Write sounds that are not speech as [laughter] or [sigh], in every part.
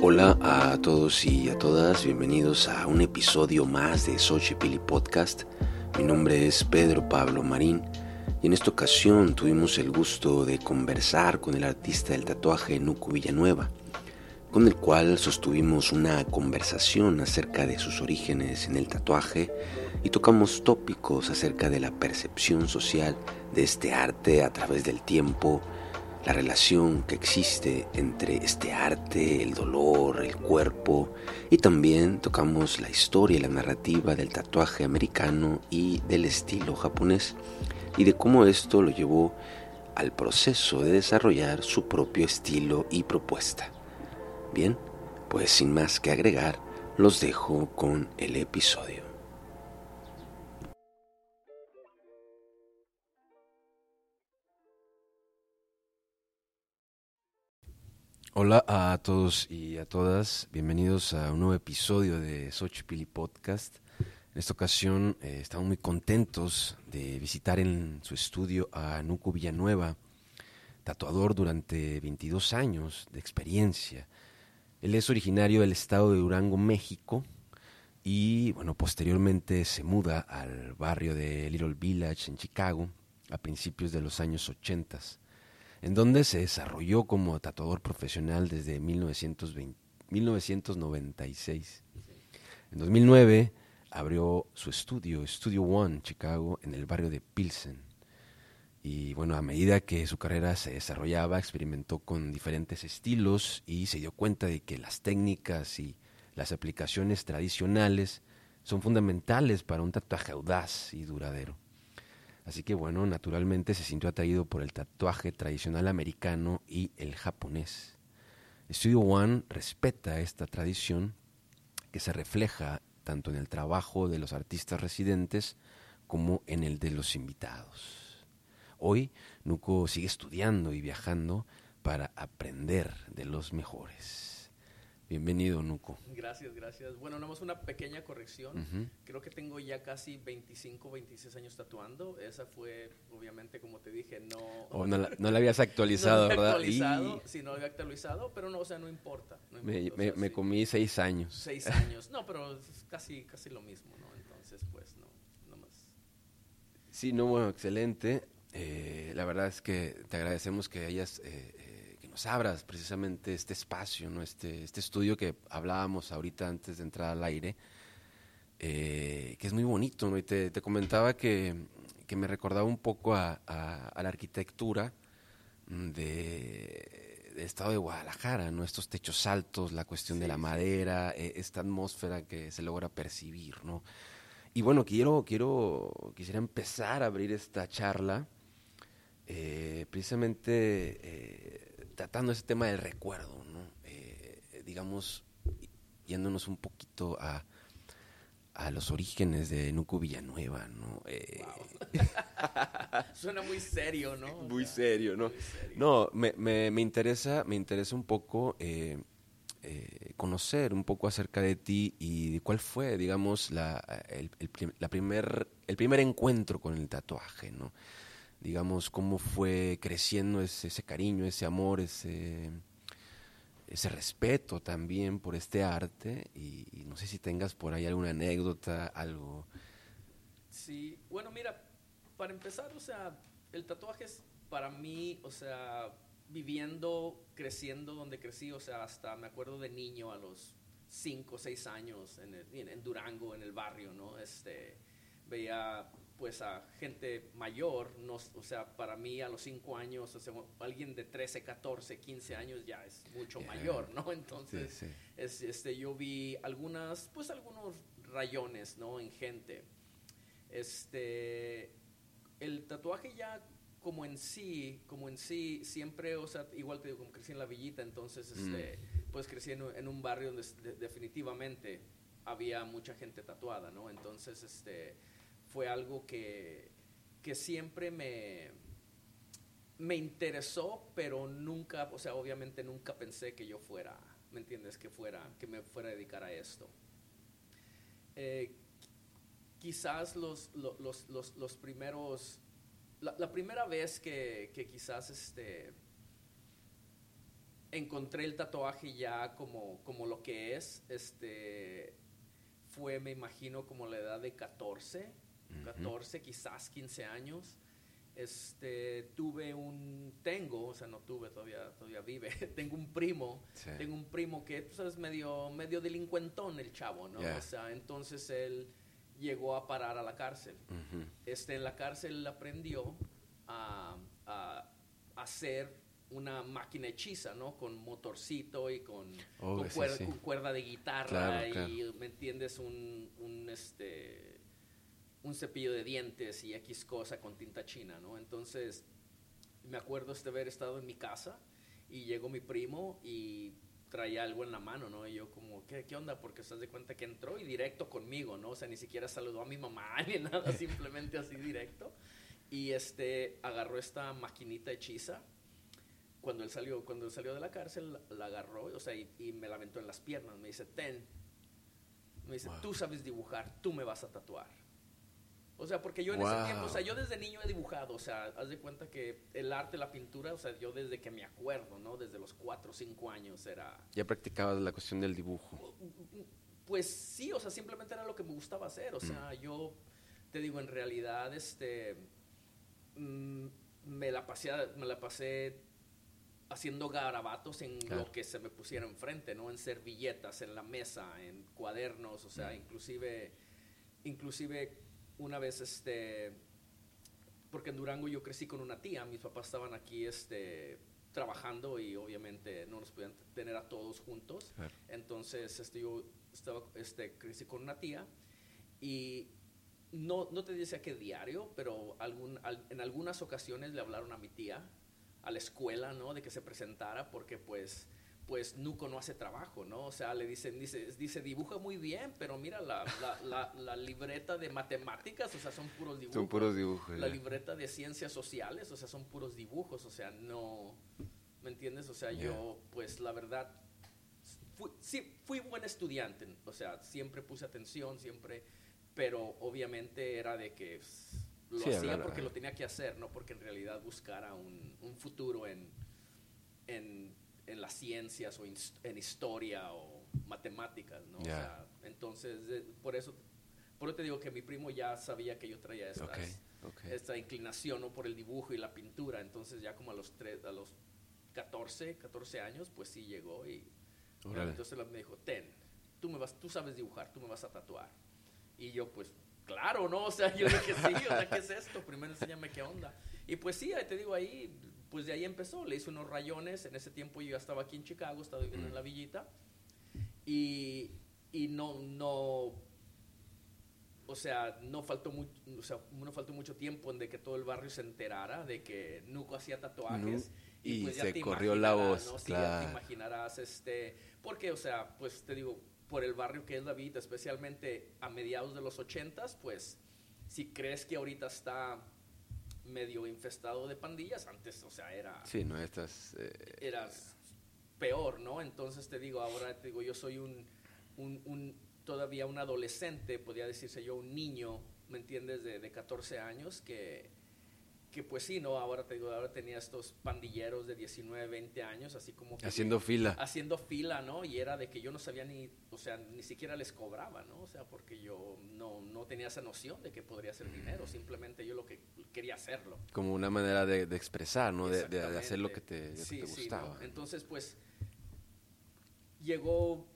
Hola a todos y a todas, bienvenidos a un episodio más de Xochipilli Podcast. Mi nombre es Pedro Pablo Marín y en esta ocasión tuvimos el gusto de conversar con el artista del tatuaje Nuku Villanueva, con el cual sostuvimos una conversación acerca de sus orígenes en el tatuaje y tocamos tópicos acerca de la percepción social de este arte a través del tiempo, la relación que existe entre este arte, el dolor, el cuerpo y también tocamos la historia y la narrativa del tatuaje americano y del estilo japonés y de cómo esto lo llevó al proceso de desarrollar su propio estilo y propuesta. Bien, pues sin más que agregar, los dejo con el episodio. Hola a todos y a todas, bienvenidos a un nuevo episodio de Xochipilli Podcast. En esta ocasión eh, estamos muy contentos de visitar en su estudio a Nuco Villanueva, tatuador durante 22 años de experiencia. Él es originario del estado de Durango, México, y bueno, posteriormente se muda al barrio de Little Village en Chicago a principios de los años 80 en donde se desarrolló como tatuador profesional desde 1920, 1996. En 2009 abrió su estudio, Studio One, Chicago, en el barrio de Pilsen. Y bueno, a medida que su carrera se desarrollaba, experimentó con diferentes estilos y se dio cuenta de que las técnicas y las aplicaciones tradicionales son fundamentales para un tatuaje audaz y duradero. Así que bueno, naturalmente se sintió atraído por el tatuaje tradicional americano y el japonés. Studio One respeta esta tradición que se refleja tanto en el trabajo de los artistas residentes como en el de los invitados. Hoy Nuko sigue estudiando y viajando para aprender de los mejores. Bienvenido, Nuco. Gracias, gracias. Bueno, nada más una pequeña corrección. Creo que tengo ya casi 25, 26 años tatuando. Esa fue, obviamente, como te dije, no... Oh, no, la, habías [laughs] actualizado, no ¿verdad? Actualizado, Sí, no la había actualizado, pero no, o sea, no importa. me, comí seis años. Seis años. No, pero es casi, casi lo mismo, ¿no? Entonces, pues, no, no más. Sí, no, bueno, excelente. Eh, la verdad es que te agradecemos que hayas... Eh, nos abras precisamente este espacio, ¿no? este, este estudio que hablábamos ahorita antes de entrar al aire, eh, que es muy bonito. ¿no? Y te, comentaba que, me recordaba un poco a, la arquitectura de, estado de Guadalajara, ¿no? estos techos altos, la cuestión de la madera, eh, esta atmósfera que se logra percibir. ¿no? Y bueno, quiero, quiero, quisiera empezar a abrir esta charla. Eh, precisamente tratando ese tema del recuerdo, ¿no? Eh, digamos, yéndonos un poquito a, a los orígenes de Nuco Villanueva, ¿no? Eh, [laughs] Suena muy serio, ¿no? Muy serio, ¿no? No, me, me, me, interesa, me interesa un poco eh, conocer un poco acerca de ti y de cuál fue, digamos, la, el, la primer, el primer encuentro con el tatuaje, ¿no? Digamos, cómo fue creciendo ese, cariño, ese amor, ese, ese respeto también por este arte y, no sé si tengas por ahí alguna anécdota, algo. Sí, bueno, mira, para empezar, o sea, el tatuaje es para mí, o sea, viviendo, creciendo donde crecí, o sea, hasta me acuerdo de niño a los cinco o seis años en, en, Durango, en el barrio, ¿no? Este, veía pues a gente mayor, no, o sea, para mí a los 5 años, o sea, alguien de 13, 14, 15 años ya es mucho mayor, ¿no? Entonces, Es, este, yo vi algunas, pues algunos rayones, ¿no? En gente. Este, el tatuaje ya como en sí, como en sí, siempre, o sea, igual te digo, como crecí en la villita, entonces, este, mm. pues crecí en, un barrio donde definitivamente había mucha gente tatuada, ¿no? Entonces, este fue algo que, que siempre me, me interesó, pero nunca, o sea, obviamente nunca pensé que yo fuera, ¿me entiendes? Que, fuera, que me fuera a dedicar a esto. Eh, quizás los, los, los, los primeros, la, la, primera vez que, que quizás este, encontré el tatuaje ya como, como lo que es, este, fue, me imagino, como la edad de 14, 14, quizás 15 años. Este, tuve un, tengo, o sea, no tuve, todavía, todavía vive, [laughs] tengo un primo, tengo un primo que, tú sabes, medio, medio delincuentón el chavo, ¿no? O sea, entonces él llegó a parar a la cárcel. este, en la cárcel aprendió a, a, hacer una máquina hechiza, ¿no? Con motorcito y con, Oh, con, sí, cuer- sí. con cuerda de guitarra Claro, y, claro. ¿me entiendes? Un, un, este, un cepillo de dientes y X cosa con tinta china, ¿no? Entonces, me acuerdo de haber estado en mi casa y llegó mi primo y traía algo en la mano, ¿no? Y yo como, ¿qué, qué onda? Porque se de cuenta que entró y directo conmigo, ¿no? O sea, ni siquiera saludó a mi mamá [laughs] ni nada, [laughs] simplemente así directo. Y este, agarró esta maquinita hechiza. Cuando él salió, cuando él salió de la cárcel, la, agarró, o sea, y, y me la aventó en las piernas. Me dice, ten. Me dice, Wow. tú sabes dibujar, tú me vas a tatuar. O sea, porque yo en Wow. ese tiempo, o sea, yo desde niño he dibujado, o sea, haz de cuenta que el arte, la pintura, o sea, yo desde que me acuerdo, ¿no? Desde los 4 o 5 años era... Ya practicabas la cuestión del dibujo. Pues sí, o sea, simplemente era lo que me gustaba hacer, o sea, yo te digo, en realidad, este, mm, me la pasé, me la pasé haciendo garabatos en Claro. lo que se me pusiera enfrente, ¿no? En servilletas, en la mesa, en cuadernos, o sea, inclusive, inclusive una vez, este, porque en Durango yo crecí con una tía, mis papás estaban aquí, este, trabajando y obviamente no nos podían tener a todos juntos. Claro. Entonces, este, yo estaba, este, crecí con una tía y no, no te decía que diario, pero algún, al- en algunas ocasiones le hablaron a mi tía a la escuela, ¿no? De que se presentara porque pues pues Nuco no hace trabajo, ¿no? O sea, le dicen, dice, dice dibuja muy bien, pero mira la, la, la, la libreta de matemáticas, o sea, son puros dibujos. Son puros dibujos. La ya. libreta de ciencias sociales, o sea, son puros dibujos, o sea, no, ¿me entiendes? O sea, yo, pues la verdad, fui, sí, fui buen estudiante, o sea, siempre puse atención, siempre, pero obviamente era de que pues, lo Sí, hacía porque lo tenía que hacer, no porque en realidad buscara un, un futuro en, en, en las ciencias o en historia o matemáticas, ¿no? O Ya. sea, entonces, de- por eso, por eso te digo que mi primo ya sabía que yo traía estas, Ok, ok. esta inclinación ¿no? por el dibujo y la pintura. Entonces ya como a los, tres, a los 14, 14 años, pues sí llegó y Órale. entonces me dijo, ten, tú, me vas, tú sabes dibujar, tú me vas a tatuar. Y yo pues, claro, ¿no? O sea, [laughs] yo dije, sí, o sea, ¿qué es esto? Primero enséñame qué onda. Y pues sí, te digo, ahí, pues de ahí empezó, le hice unos rayones, en ese tiempo yo ya estaba aquí en Chicago, estaba viviendo en la villita, y, y no, no, o sea, no faltó, mu- o sea, no faltó mucho tiempo en de que todo el barrio se enterara de que Nuco hacía tatuajes. Nu- y pues ya se te corrió la voz, ¿no? Sí, ya te claro. imaginarás, este, porque, o sea, pues te digo, por el barrio que es la vida, especialmente a mediados de los ochentas, pues, si crees que ahorita está medio infestado de pandillas, antes, o sea, era Sí, no, estas... eh, eras peor, ¿no? Entonces te digo, ahora te digo, yo soy un, un, un- todavía un adolescente, podría decirse yo, un niño, ¿me entiendes? De, de 14 años, que, que pues sí, ¿no? Ahora te digo, ahora tenía estos pandilleros de 19, 20 años, así como que... haciendo fila. Haciendo fila, ¿no? Y era de que yo no sabía ni, o sea, ni siquiera les cobraba, ¿no? O sea, porque yo no, no tenía esa noción de que podría ser dinero, simplemente yo lo que quería hacerlo. Como una manera de, de expresar, ¿no? De, hacer lo que te, lo que Sí, sí, gustaba. ¿no? Entonces, pues, llegó,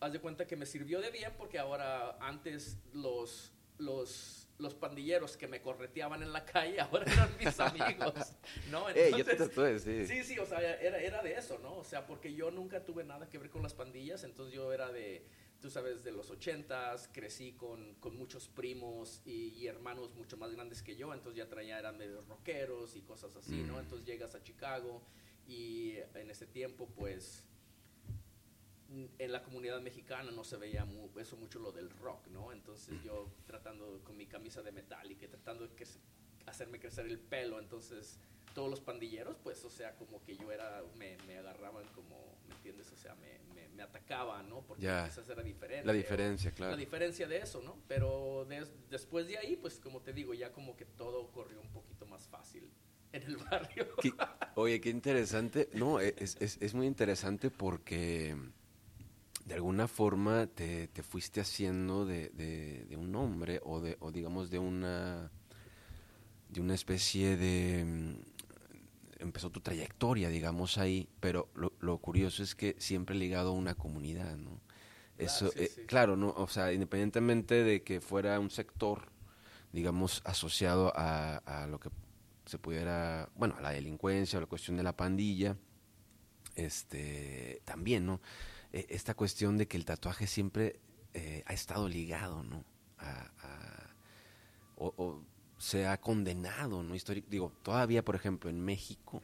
haz de cuenta que me sirvió de bien porque ahora antes los, los, los pandilleros que me correteaban en la calle [laughs] ahora eran mis amigos, ¿no? [laughs] ¡Ey, yo te Entonces, tatué, sí! Sí, sí, o sea, era, era de eso, ¿no? O sea, porque yo nunca tuve nada que ver con las pandillas, entonces yo era de, tú sabes, de los ochentas, crecí con, con muchos primos y, y hermanos mucho más grandes que yo, entonces ya traía, eran medio rockeros y cosas así, ¿no? Mm. Entonces llegas a Chicago y en ese tiempo, pues, en la comunidad mexicana no se veía mu- eso mucho lo del rock, ¿no? Entonces yo tratando con mi camisa de metal y tratando de que se- hacerme crecer el pelo, entonces todos los pandilleros, pues, o sea, como que yo era, me, me agarraban como, ¿me entiendes? O sea, me, me, me atacaba, ¿no? Porque Ya. quizás era diferente. La diferencia, o- claro. La diferencia de eso, ¿no? Pero des- después de ahí, pues como te digo, ya como que todo corrió un poquito más fácil en el [laughs] barrio. Qué- oye, qué interesante. No, e, es, es, es muy interesante porque de alguna forma te, te fuiste haciendo de, de- de un hombre o, de, o digamos de una, de una especie de... mm, Empezó tu trayectoria, digamos, ahí, pero lo, lo curioso es que siempre ligado a una comunidad, ¿no? Eso, sí, eh, sí. claro, ¿no? O sea, independientemente de que fuera un sector, digamos, asociado a, a lo que se pudiera, bueno, a la delincuencia o la cuestión de la pandilla, este, también, ¿no? Eh, esta cuestión de que el tatuaje siempre eh, ha estado ligado, ¿no? A, a- o, o se ha condenado, ¿no? Histori- digo, todavía, por ejemplo, en México,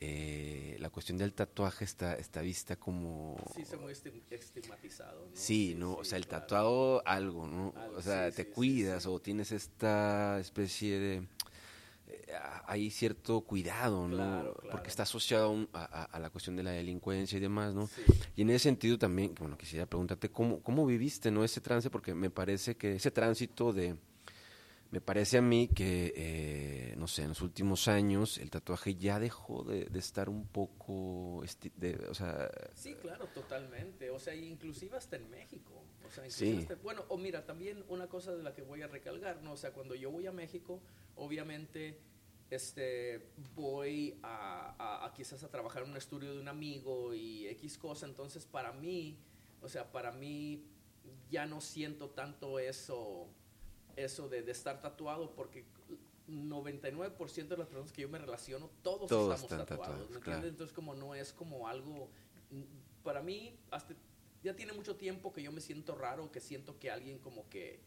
eh, la cuestión del tatuaje está, está vista como... Sí, se muy estigmatizado, ¿no? Sí, ¿no? o sea, el claro. tatuado, algo, ¿no? Algo, o sea, sí, te sí, cuidas o tienes esta especie de... hay cierto cuidado, ¿no? Claro, claro. Porque está asociado a, a- a- la cuestión de la delincuencia y demás, ¿no? Sí. Y en ese sentido también, bueno, quisiera preguntarte cómo, cómo viviste, ¿no? Ese trance, porque me parece que ese tránsito de... Me parece a mí que, eh, no sé, en los últimos años el tatuaje ya dejó de, de estar un poco, de, o sea, Sí, claro, totalmente. O sea, inclusive hasta en México. O sea, Sí. hasta- bueno, o mira, también una cosa de la que voy a recalcar, ¿no? O sea, cuando yo voy a México, obviamente, este, voy a, a- a quizás a trabajar en un estudio de un amigo y X cosa. Entonces, para mí, o sea, para mí ya no siento tanto eso, eso de, de estar tatuado porque 99% de las personas que yo me relaciono, todos, Todos estamos tatuados, tatuados, ¿me claro. entiendes? Entonces como no es como algo, para mí, hasta, ya tiene mucho tiempo que yo me siento raro, que siento que alguien como que,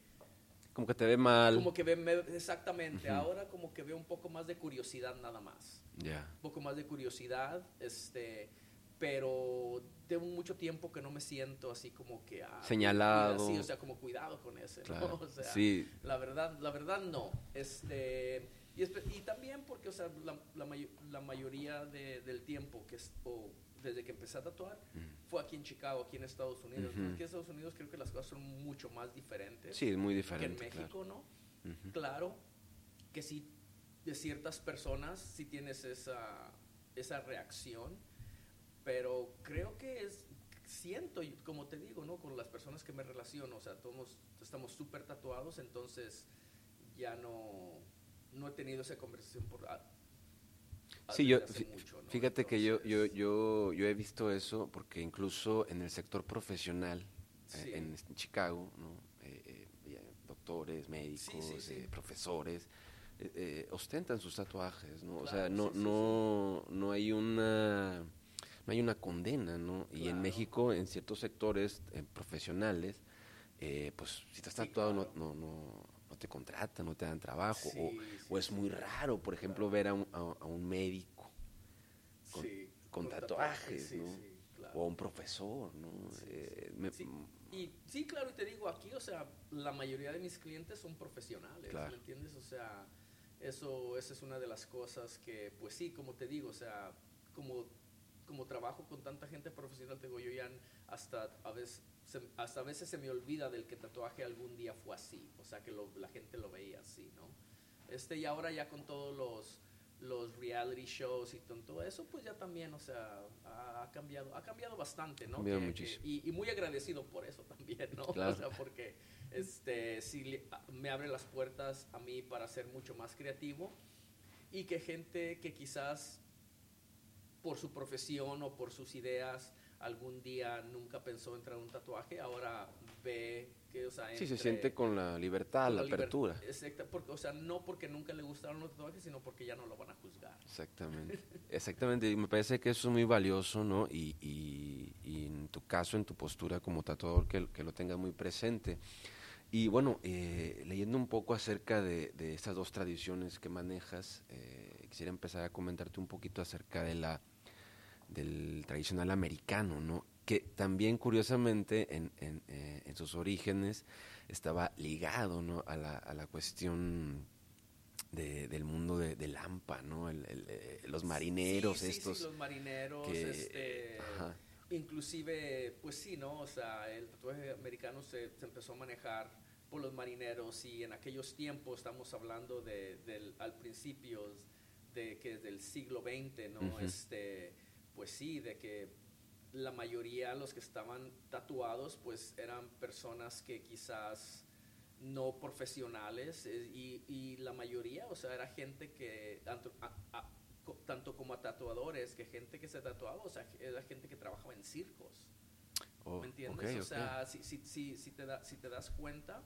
como que te ve mal. como que ve, me- exactamente, ahora como que veo un poco más de curiosidad nada más, Ya. un poco más de curiosidad, este, pero tengo mucho tiempo que no me siento así como que... ah, Señalado. cuida- Sí, o sea, como cuidado con ese, ¿no? Claro. [laughs] O sea, sí, la verdad, la verdad no. Este, y, también porque, o sea, la, la mayo- la mayoría de- del tiempo que es, o desde que empecé a tatuar fue aquí en Chicago, aquí en Estados Unidos. ¿no? Ujú. Aquí en Estados Unidos creo que las cosas son mucho más diferentes sí, es muy que en diferente. México, ¿no? claro. Ujú. Claro que sí, de ciertas personas sí tienes esa, esa reacción, pero creo que es, siento, como te digo, ¿no? Con las personas que me relaciono, o sea, todos estamos súper tatuados, entonces ya no, no he tenido esa conversación por... Sí, yo, fíjate que yo, yo, yo, yo he visto eso porque incluso en el sector profesional, eh, en, en Chicago, ¿no? Eh, eh, doctores, médicos, sí, sí. eh, profesores, ostentan sus tatuajes, ¿no? o sea, no, no, no hay una no hay una condena, ¿no? Y en. México, en ciertos sectores eh, profesionales, eh, pues si estás tatuado claro. no, no, no te contratan, no te dan trabajo, o, Sí, o sí, es muy raro, por ejemplo, ver a un, a, a un médico con- tatuajes, o a un profesor, ¿no? Sí, Eh, me-. Y sí, claro, y te digo, aquí, o sea, la mayoría de mis clientes son profesionales, Claro. ¿me entiendes? O sea, eso, esa es una de las cosas que, pues sí, como te digo, o sea, como, como trabajo con tanta gente profesional, te digo, yo ya hasta a veces, se- hasta a veces se me olvida del que tatuaje algún día fue así, o sea, que lo- la gente lo veía así, ¿no? Este, y ahora ya con todos los los reality shows y todo eso, pues ya también, o sea, ha, ha cambiado, ha cambiado bastante, ¿no? Cambiado Que- muchísimo. que- y, y muy agradecido por eso también, ¿no? Claro. [laughs] O sea, porque este, sí le- a- me abre las puertas a mí para ser mucho más creativo y que gente que quizás por su profesión o por sus ideas algún día nunca pensó entrar a un tatuaje, ahora ve que, o sea, sí, se siente con la libertad, con la, liber- apertura. Exacta, porque, o sea, no porque nunca le gustaron los tatuajes, sino porque ya no lo van a juzgar. Exactamente, exactamente. Y me parece que eso es muy valioso, ¿no? Y, y- y en tu caso, en tu postura como tatuador, que, que lo tengas muy presente. Y bueno, eh, leyendo un poco acerca de, de estas dos tradiciones que manejas, eh, quisiera empezar a comentarte un poquito acerca de la del tradicional americano, ¿no? Que también curiosamente en, en, eh, en sus orígenes estaba ligado, ¿no? A la, a la cuestión de- del mundo de, del AMPA, ¿no? El- el, eh, los marineros Sí, sí, sí, estos los marineros, que, este, ajá, inclusive, pues sí, ¿no? O sea, el tatuaje americano se, se empezó a manejar por los marineros y en aquellos tiempos, estamos hablando de, del, al principio de que del siglo XX, ¿no? este, pues sí, de que la mayoría los que estaban tatuados pues eran personas que quizás no profesionales eh, y, y la mayoría, o sea, era gente que, tanto, tanto como a tatuadores, que gente que se tatuaba, o sea, era gente que trabajaba en circos. Oh, ¿Me entiendes? o sea, si, si, si, si, te da, si te das cuenta,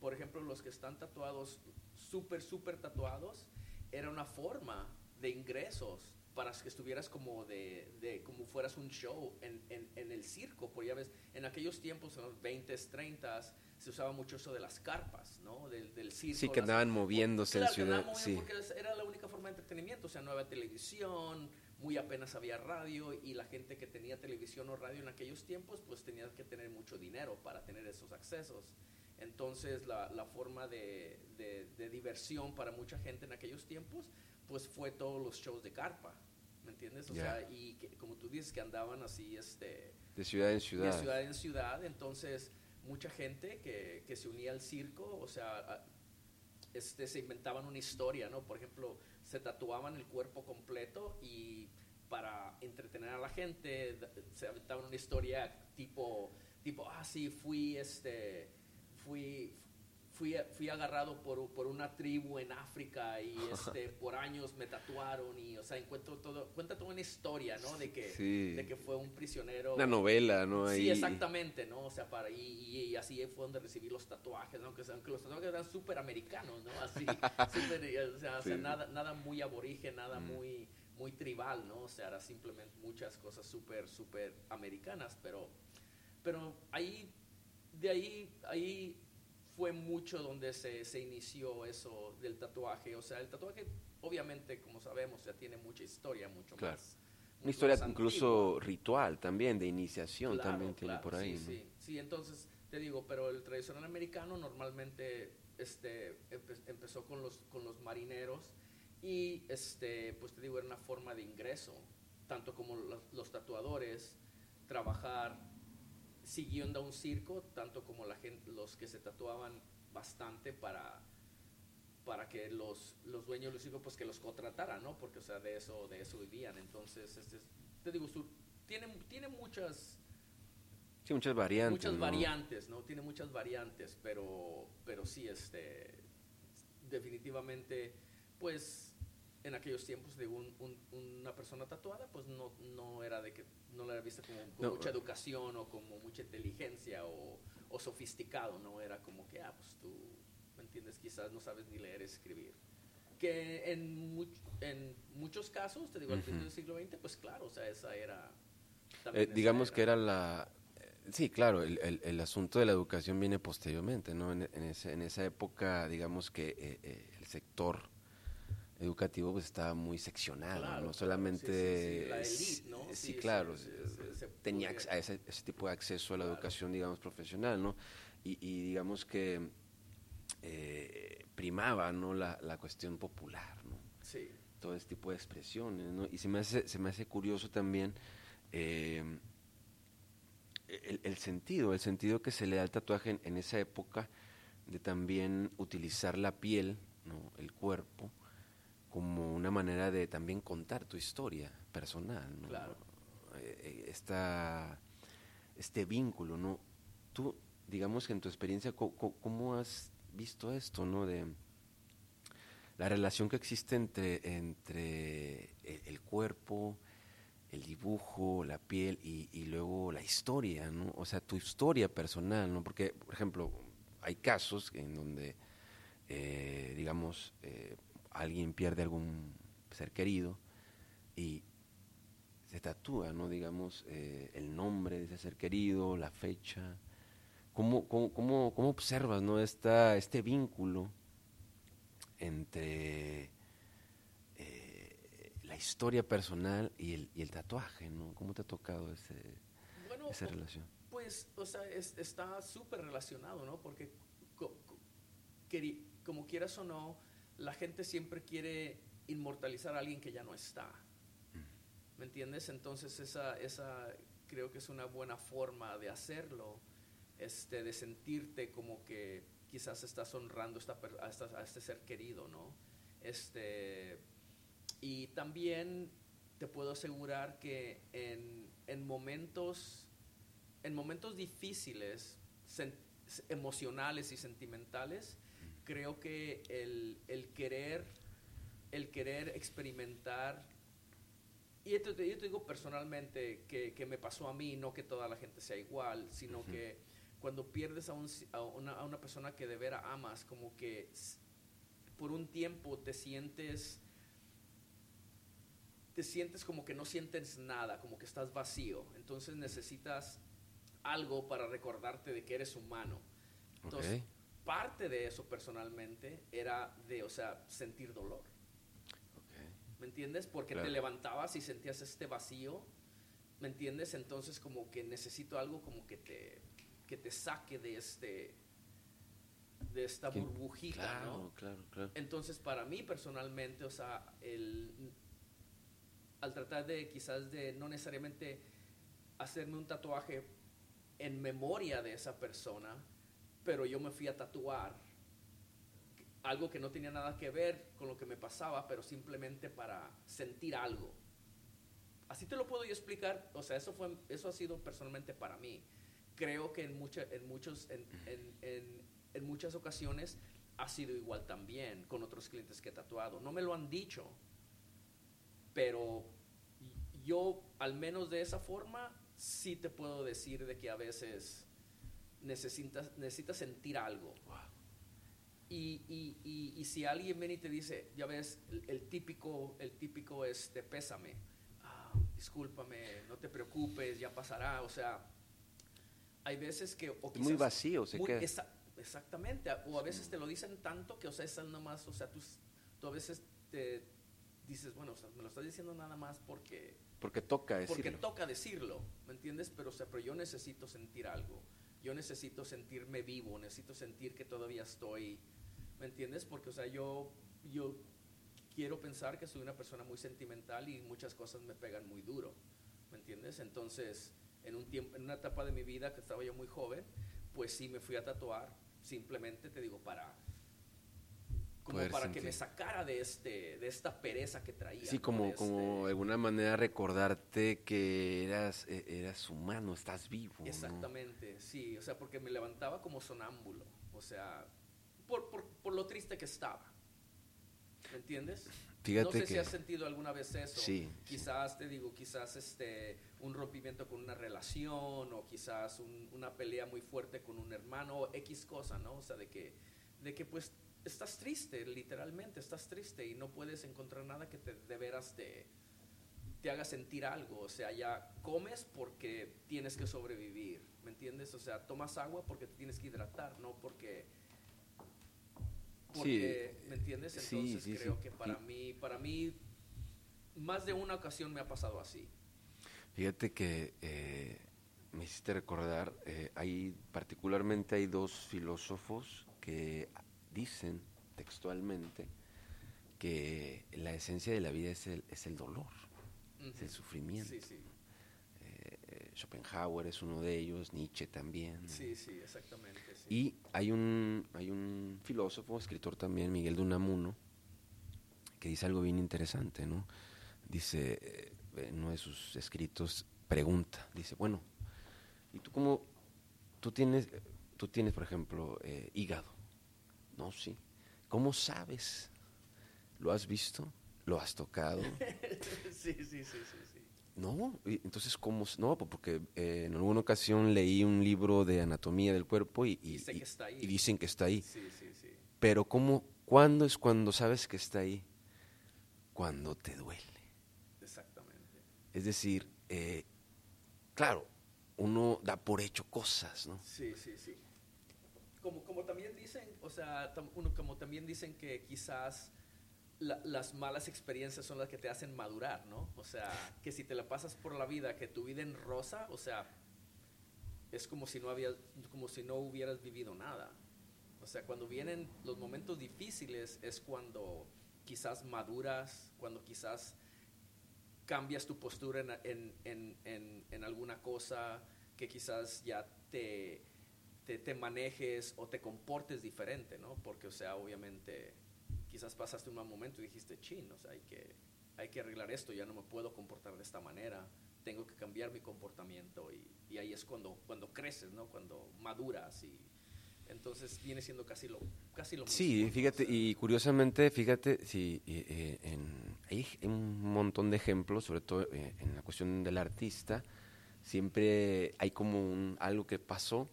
por ejemplo, los que están tatuados, súper, súper tatuados, era una forma de ingresos para que estuvieras como de, de como fueras un show en, en, en, el circo, porque ya ves, en aquellos tiempos, en los 20, 30, se usaba mucho eso de las carpas, ¿no? Del, del circo. Sí, que andaban moviéndose en ciudad. Sí. Porque era la única forma de entretenimiento, o sea, no había televisión, muy apenas había radio y la gente que tenía televisión o radio en aquellos tiempos, pues tenía que tener mucho dinero para tener esos accesos. Entonces la, la forma de, de, diversión para mucha gente en aquellos tiempos, pues fue todos los shows de carpa, ¿me entiendes? O sea, y como tú dices, que andaban así, este... De ciudad en ciudad. De ciudad en ciudad, entonces mucha gente que, que se unía al circo, o sea, este, se inventaban una historia, ¿no? Por ejemplo, se tatuaban el cuerpo completo y para entretener a la gente se inventaban una historia tipo, tipo, ah, sí, fui, este fui, fui, fui agarrado por, por, una tribu en África y [laughs] este, por años me tatuaron y, o sea, encuentro todo, cuenta toda una historia, ¿no? De que, de que fue un prisionero. Una novela, ¿no? Sí, exactamente, ¿no? O sea, para, y, y, así fue donde recibí los tatuajes, ¿no? aunque los tatuajes eran súper americanos, ¿no? Así, [laughs] super, o sea, o sea nada, nada muy aborigen, nada mm. muy, muy tribal, ¿no? O sea, era simplemente muchas cosas súper, súper americanas, pero, pero ahí de ahí, ahí fue mucho donde se, se, inició eso del tatuaje. O sea, el tatuaje, obviamente, como sabemos, ya tiene mucha historia, mucho más. Una historia incluso ritual también, de iniciación también tiene por ahí. Sí, sí, sí, entonces te digo, pero el tradicional americano normalmente este, empezó con los, con los marineros y este, pues te digo, era una forma de ingreso, tanto como los, los tatuadores, trabajar siguiendo a un circo, tanto como la gente, los que se tatuaban bastante para, para que los, los dueños del circo pues que los contrataran, ¿no? Porque o sea, de eso, de eso vivían. Entonces, este, te digo, tiene, tiene muchas sí, muchas variantes. Muchas ¿no? variantes, ¿no? Tiene muchas variantes, pero, pero sí, este, definitivamente, pues en aquellos tiempos de un, una persona tatuada, pues no, no era de que no la era vista como con mucha educación o como mucha inteligencia o, o, sofisticado, no era como que, ah, pues tú, ¿me entiendes? Quizás no sabes ni leer, escribir. Que en, en muchos casos, te digo, al final del siglo XX, pues claro, o sea, esa era... Eh, digamos que era la... Eh, sí, claro, el, el, el, asunto de la educación viene posteriormente, ¿no? En, en, ese, en esa época, digamos que eh, eh el sector educativo pues estaba muy seccionado, no solamente... Sí, claro, tenía ese, ese, tipo de acceso a la educación, digamos, profesional, ¿no? Y, y digamos que eh, primaba, ¿no? La, la, cuestión popular, ¿no? Sí. Todo ese tipo de expresiones, ¿no? Y se me hace, se me hace curioso también eh, el, el, sentido, el sentido que se le da al tatuaje en, en esa época de también utilizar la piel, ¿no? El cuerpo, como una manera de también contar tu historia personal, ¿no? Claro. Eh, esta, este vínculo, ¿no? Tú, digamos que en tu experiencia, ¿cómo, has visto esto, ¿no? De la relación que existe entre, entre el, cuerpo, el dibujo, la piel y, y, luego la historia, ¿no? O sea, tu historia personal, ¿no? Porque, por ejemplo, hay casos en donde, eh, digamos, eh, alguien pierde algún ser querido y se tatúa, ¿no? Digamos, eh, el nombre de ese ser querido, la fecha. ¿Cómo, cómo, cómo, cómo observas, ¿no? Esta, este vínculo entre eh, la historia personal y el, y el tatuaje, ¿no? ¿Cómo te ha tocado ese, bueno, esa relación? Pues, o sea, es, está súper relacionado, ¿no? Porque co, co, como quieras o no, la gente siempre quiere inmortalizar a alguien que ya no está. ¿Me entiendes? Entonces esa, esa creo que es una buena forma de hacerlo, este, de sentirte como que quizás estás honrando esta, a, este ser querido, ¿no? Este, y también te puedo asegurar que en, en momentos, en momentos difíciles, emocionales y sentimentales, creo que el, el, querer, el querer experimentar, y yo te, digo personalmente que, que, me pasó a mí, no que toda la gente sea igual, sino que cuando pierdes a, un, a, una, a, una, persona que de veras amas, como que por un tiempo te sientes te sientes como que no sientes nada, como que estás vacío. Entonces necesitas algo para recordarte de que eres humano. Entonces, parte de eso personalmente era de, o sea, sentir dolor. ¿Me entiendes? Porque te levantabas y sentías este vacío. ¿Me entiendes? Entonces como que necesito algo como que te, que te saque de este de esta burbujita, ¿no? Claro, claro. Entonces, para mí personalmente, o sea, el, al tratar de quizás de no necesariamente hacerme un tatuaje en memoria de esa persona, pero yo me fui a tatuar algo que no tenía nada que ver con lo que me pasaba, pero simplemente para sentir algo. Así te lo puedo yo explicar, o sea, eso, fue, eso ha sido personalmente para mí. Creo que en, en, muchos, en, en, en muchas ocasiones ha sido igual también con otros clientes que he tatuado. No me lo han dicho, pero yo, al menos de esa forma, sí te puedo decir de que a veces necesitas, necesitas sentir algo. Y, y, y, si alguien viene y te dice, ya ves, el, típico, el típico este, pésame, ah, discúlpame, no te preocupes, ya pasará, o sea, hay veces que... O muy vacío, se queda. exactamente, o a veces te lo dicen tanto que, o sea, es nomás, o sea, tú, tú a veces te dices, bueno, o sea, me lo estás diciendo nada más porque... Porque toca decirlo. Porque toca decirlo, ¿me entiendes? Pero, o sea, pero yo necesito sentir algo. Yo necesito sentirme vivo, necesito sentir que todavía estoy, ¿me entiendes? Porque, o sea, yo, yo quiero pensar que soy una persona muy sentimental y muchas cosas me pegan muy duro, ¿me entiendes? Entonces, en, un tiempo, en una etapa de mi vida que estaba yo muy joven, pues sí me fui a tatuar, simplemente te digo, para como para que me sacara de este de esta pereza que traía. Sí, como, como este de alguna manera recordarte que eras, e, eras humano, estás vivo. Exactamente, sí, o sea, porque me levantaba como sonámbulo, o sea, por, por, por lo triste que estaba. ¿Me entiendes? Fíjate no sé que... si has sentido alguna vez eso. Sí. Quizás, te digo, quizás este, un rompimiento con una relación o quizás una pelea muy fuerte con un hermano o X cosa, ¿no? O sea, de que, de que pues estás triste, literalmente, estás triste y no puedes encontrar nada que te de veras te, te haga sentir algo. O sea, ya comes porque tienes que sobrevivir, ¿me entiendes? O sea, tomas agua porque te tienes que hidratar, no porque... porque ¿Me entiendes? Entonces creo que para mí, para mí, más de una ocasión me ha pasado así. Fíjate que eh, me hiciste recordar, eh, hay particularmente hay dos filósofos que dicen textualmente que la esencia de la vida es el, es el dolor, es el sufrimiento. Eh, Schopenhauer es uno de ellos, Nietzsche también. Sí, sí, exactamente. Y hay un, hay un filósofo, escritor también, Miguel de Unamuno, que dice algo bien interesante, ¿no? Dice, eh, en uno de sus escritos, pregunta, dice, bueno, ¿y tú cómo, tú tienes, tú tienes, por ejemplo, eh, hígado? No, sí. ¿Cómo sabes? ¿Lo has visto? ¿Lo has tocado? [laughs] sí, sí, sí, sí, sí. No, entonces, ¿cómo? No, pues porque eh, en alguna ocasión leí un libro de anatomía del cuerpo y, y, y, dicen que está ahí. Sí, sí, sí. Pero ¿cómo, ¿cuándo es cuando sabes que está ahí? Cuando te duele. Exactamente. Es decir, eh, claro, uno da por hecho cosas, ¿no? Sí, sí, sí como, como también dicen, o sea, uno, como también dicen que quizás las malas experiencias son las que te hacen madurar, ¿no? O sea, que si te la pasas por la vida, que tu vida en rosa, o sea, es como si no habías, como si no hubieras vivido nada. O sea, cuando vienen los momentos difíciles es cuando quizás maduras, cuando quizás cambias tu postura en, en, en, en, alguna cosa que quizás ya te, te, te, manejes o te comportes diferente, ¿no? Porque, o sea, obviamente, quizás pasaste un mal momento y dijiste, chin, o sea, hay que, hay que arreglar esto, ya no me puedo comportar de esta manera, tengo que cambiar mi comportamiento y, y ahí es cuando, cuando creces, ¿no? Cuando maduras y entonces viene siendo casi lo, casi lo mismo. Sí, fíjate, y curiosamente, fíjate, sí, eh, en, hay un montón de ejemplos, sobre todo eh, en la cuestión del artista, siempre hay como un, algo que pasó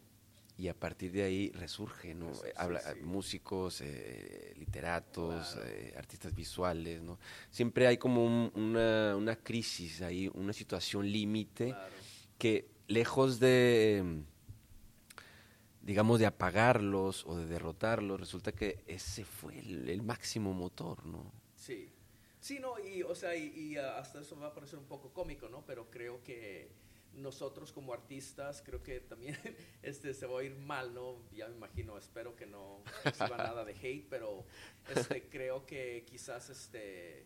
y a partir de ahí resurge, ¿no? Sí, Habla, sí, sí. Músicos, eh, literatos, Claro. eh, artistas visuales, ¿no? Siempre hay como un- una, una crisis ahí, una situación límite Claro. que lejos de, digamos, de apagarlos o de derrotarlos, resulta que ese fue el, el máximo motor, ¿no? Sí. Sí, no, y, o sea, y, y, hasta eso va a parecer un poco cómico, ¿no? Pero creo que nosotros como artistas, creo que también [laughs] este, se va a oír mal, ¿no? Ya me imagino, espero que no reciba nada de hate, pero este, [laughs] creo que quizás, este,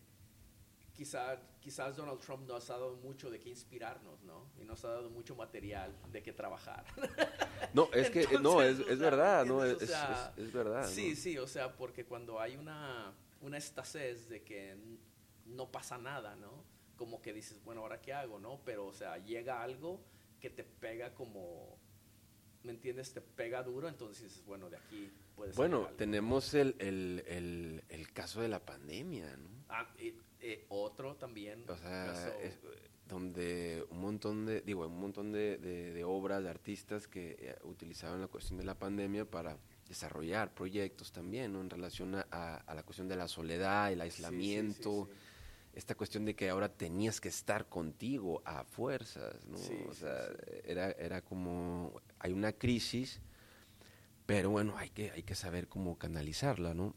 quizá, quizás Donald Trump nos ha dado mucho de qué inspirarnos, ¿no? Y nos ha dado mucho material de qué trabajar. [laughs] No, es que, no, es, es verdad, ¿no? Es. O sea, es- es verdad. Sí, ¿no? sí, o sea, porque cuando hay una, una escasez de que no pasa nada, ¿no? Como que dices, bueno, ¿ahora qué hago, no? Pero, o sea, llega algo que te pega como, ¿me entiendes? Te pega duro, entonces dices, bueno, de aquí puede salir Bueno, algo. tenemos el, el, el, el caso de la pandemia, ¿no? Ah, y- eh, otro también. O sea, caso- es- donde un montón de, digo, un montón de, de- de obras, de artistas que eh, utilizaban la cuestión de la pandemia para desarrollar proyectos también, ¿no? En relación a, a- a la cuestión de la soledad, el Sí, sí, sí, aislamiento, sí. Esta cuestión de que ahora tenías que estar contigo a fuerzas, ¿no? Sí, o sea, sí. Era, era como, hay una crisis, pero bueno, hay que, hay que saber cómo canalizarla, ¿no?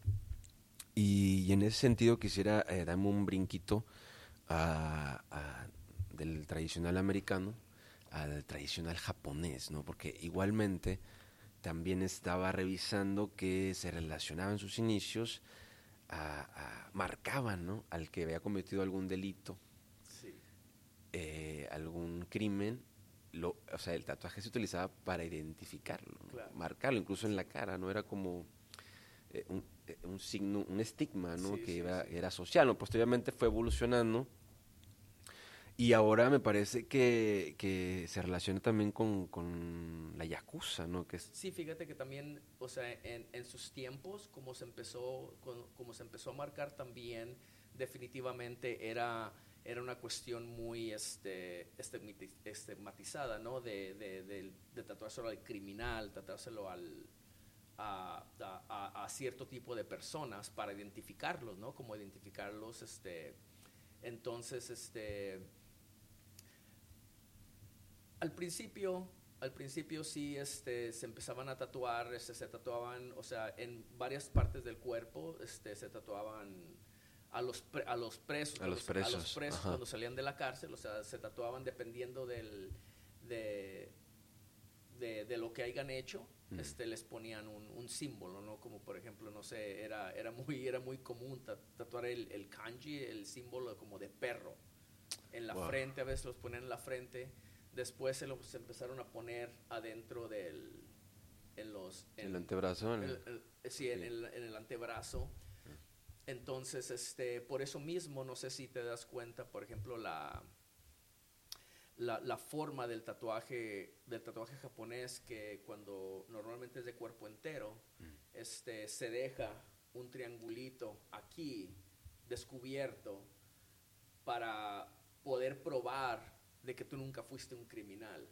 Y, y en ese sentido quisiera eh, darme un brinquito a- a- del tradicional americano al tradicional japonés, ¿no? Porque igualmente también estaba revisando que se relacionaba en sus inicios a, a- marcaban, ¿no? Al que había cometido algún delito, Sí. eh, algún crimen, lo, o sea, el tatuaje se utilizaba para identificarlo, marcarlo, incluso en la cara, ¿no? Era como eh, un, eh, un signo, un estigma, ¿no? Sí, que sí, sí. era social, ¿no? Posteriormente fue evolucionando y ahora me parece que, que se relaciona también con, con la yakuza, ¿no? Que Sí, fíjate que también, o sea, en, en sus tiempos, como se empezó, como se empezó a marcar también, definitivamente era, era una cuestión muy este, estigmati- estigmatizada, ¿no? De, de, de, de tatuárselo al criminal, tatuárselo al, a- a cierto tipo de personas para identificarlos, ¿no? Como identificarlos, este, entonces, este, al principio, al principio sí, este, se empezaban a tatuar, este, se tatuaban, o sea, en varias partes del cuerpo, este, se tatuaban a los, pre- a los presos, A los presos, ajá. cuando salían de la cárcel, o sea, se tatuaban dependiendo del, de, de, de lo que hayan hecho, Mm. este, les ponían un, un símbolo, ¿no? Como por ejemplo, no sé, era, era, muy, era muy común ta- tatuar el, el kanji, el símbolo como de perro, en la Wow. frente, a veces los ponían en la frente, después se los empezaron a poner adentro del, en los... el en- antebrazo. ¿no? el- el- sí, en el, en el antebrazo. Entonces, este, por eso mismo, no sé si te das cuenta, por ejemplo, la, la, la forma del tatuaje, del tatuaje japonés, que cuando normalmente es de cuerpo entero, este, se deja un triangulito aquí, descubierto, para poder probar de que tú nunca fuiste un criminal.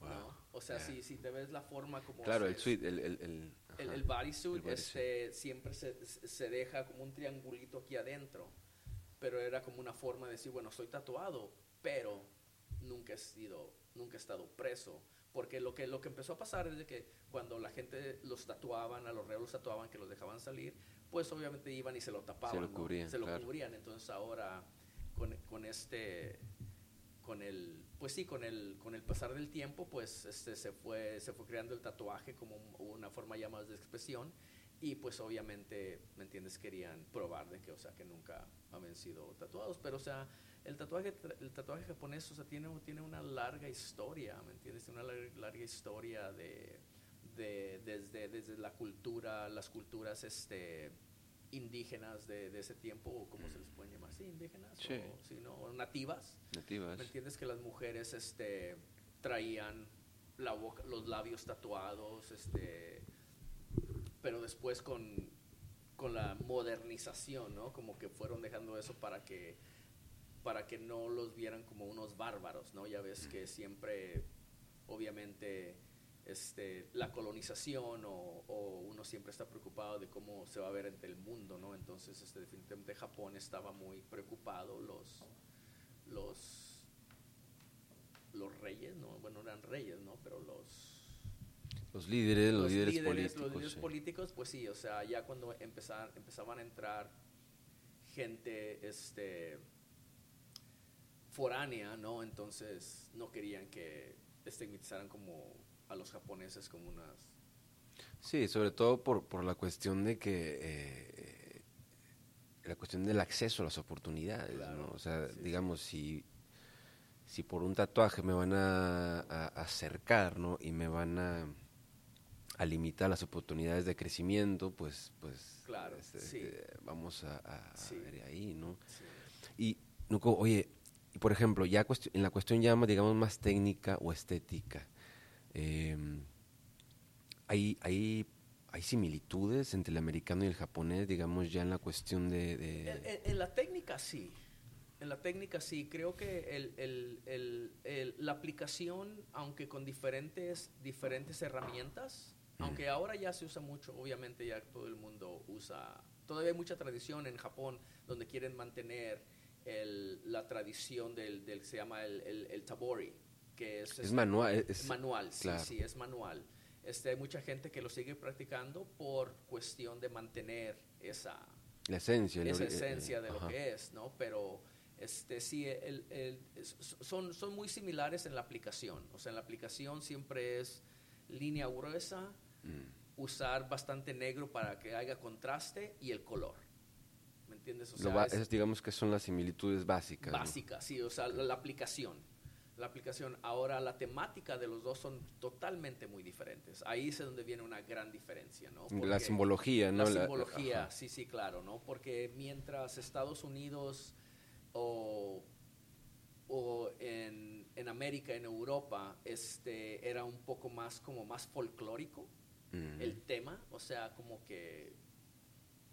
Wow, ¿no? O sea, ya. si, si te ves la forma como... Claro, el suite, el... el, el, el, el bodysuit, bodysuit. este, siempre se, se deja como un triangulito aquí adentro, pero era como una forma de decir, bueno, soy tatuado, pero nunca he sido, nunca he estado preso, porque lo que, lo que empezó a pasar es de que cuando la gente los tatuaban, a los reos los tatuaban, que los dejaban salir, pues obviamente iban y se lo tapaban, Se lo ¿no? cubrían, se lo claro. cubrían, entonces ahora con, con este con el pues sí con el con el pasar del tiempo pues este se fue se fue creando el tatuaje como un- una forma ya más de expresión y pues obviamente me entiendes querían probar de que o sea que nunca habían sido tatuados pero o sea el tatuaje, el tatuaje japonés, o sea, tiene, tiene una larga historia, ¿me entiendes? Tiene una larga, historia de, de, desde, desde la cultura, las culturas este, indígenas de, de ese tiempo, o como se les puede llamar, sí, indígenas, O, o nativas. Nativas. ¿Me entiendes? Que las mujeres este, traían la boca, los labios tatuados, este, pero después con, con la modernización, ¿no? Como que fueron dejando eso para que para que no los vieran como unos bárbaros, ¿no? Ya ves que siempre, obviamente, este, la colonización o, uno siempre está preocupado de cómo se va a ver entre el mundo, ¿no? Entonces, este, definitivamente Japón estaba muy preocupado, los, los, los reyes, ¿no? Bueno, eran reyes, ¿no? Pero los... Los líderes, los, líderes, políticos. Los líderes políticos, pues sí, o sea, ya cuando empezaban, empezaban a entrar gente, este foránea, ¿no? Entonces no querían que estigmatizaran como a los japoneses como unas... Sí, sobre todo por, por la cuestión de que... Eh, la cuestión del acceso a las oportunidades, ¿no? O sea, digamos, si, si por un tatuaje me van a, acercar, ¿no? Y me van a, a limitar las oportunidades de crecimiento, pues, pues claro, este, vamos a, ver ahí, ¿no? Y, Nuco, oye, y por ejemplo, ya en la cuestión ya digamos más técnica o estética, em, hay, hay, hay similitudes entre el americano y el japonés, digamos ya en la cuestión de... En, la técnica sí, en la técnica sí, creo que el, el, el, la aplicación, aunque con diferentes, diferentes herramientas, aunque ahora ya se usa mucho, obviamente ya todo el mundo usa, todavía hay mucha tradición en Japón donde quieren mantener la tradición del, del, se llama el, el, tabori, que es... Es este, manual. Es, manual, sí, sí, es manual. Este, hay mucha gente que lo sigue practicando por cuestión de mantener esa... La esencia. Esa esencia de lo que es, ¿no? Pero este, sí, el, el, son, son muy similares en la aplicación. O sea, en la aplicación siempre es línea gruesa, mm. usar bastante negro para que haya contraste y el color. ¿Me entiendes? digamos que son las similitudes básicas. Básicas, sí, o sea, la, aplicación. La aplicación. Ahora, la temática de los dos son totalmente muy diferentes. Ahí es donde viene una gran diferencia, ¿no? la simbología, ¿no? La simbología, sí, sí, claro, ¿no? Porque mientras Estados Unidos o, o en, en, América, en Europa, este, era un poco más como más folclórico el tema, o sea, como que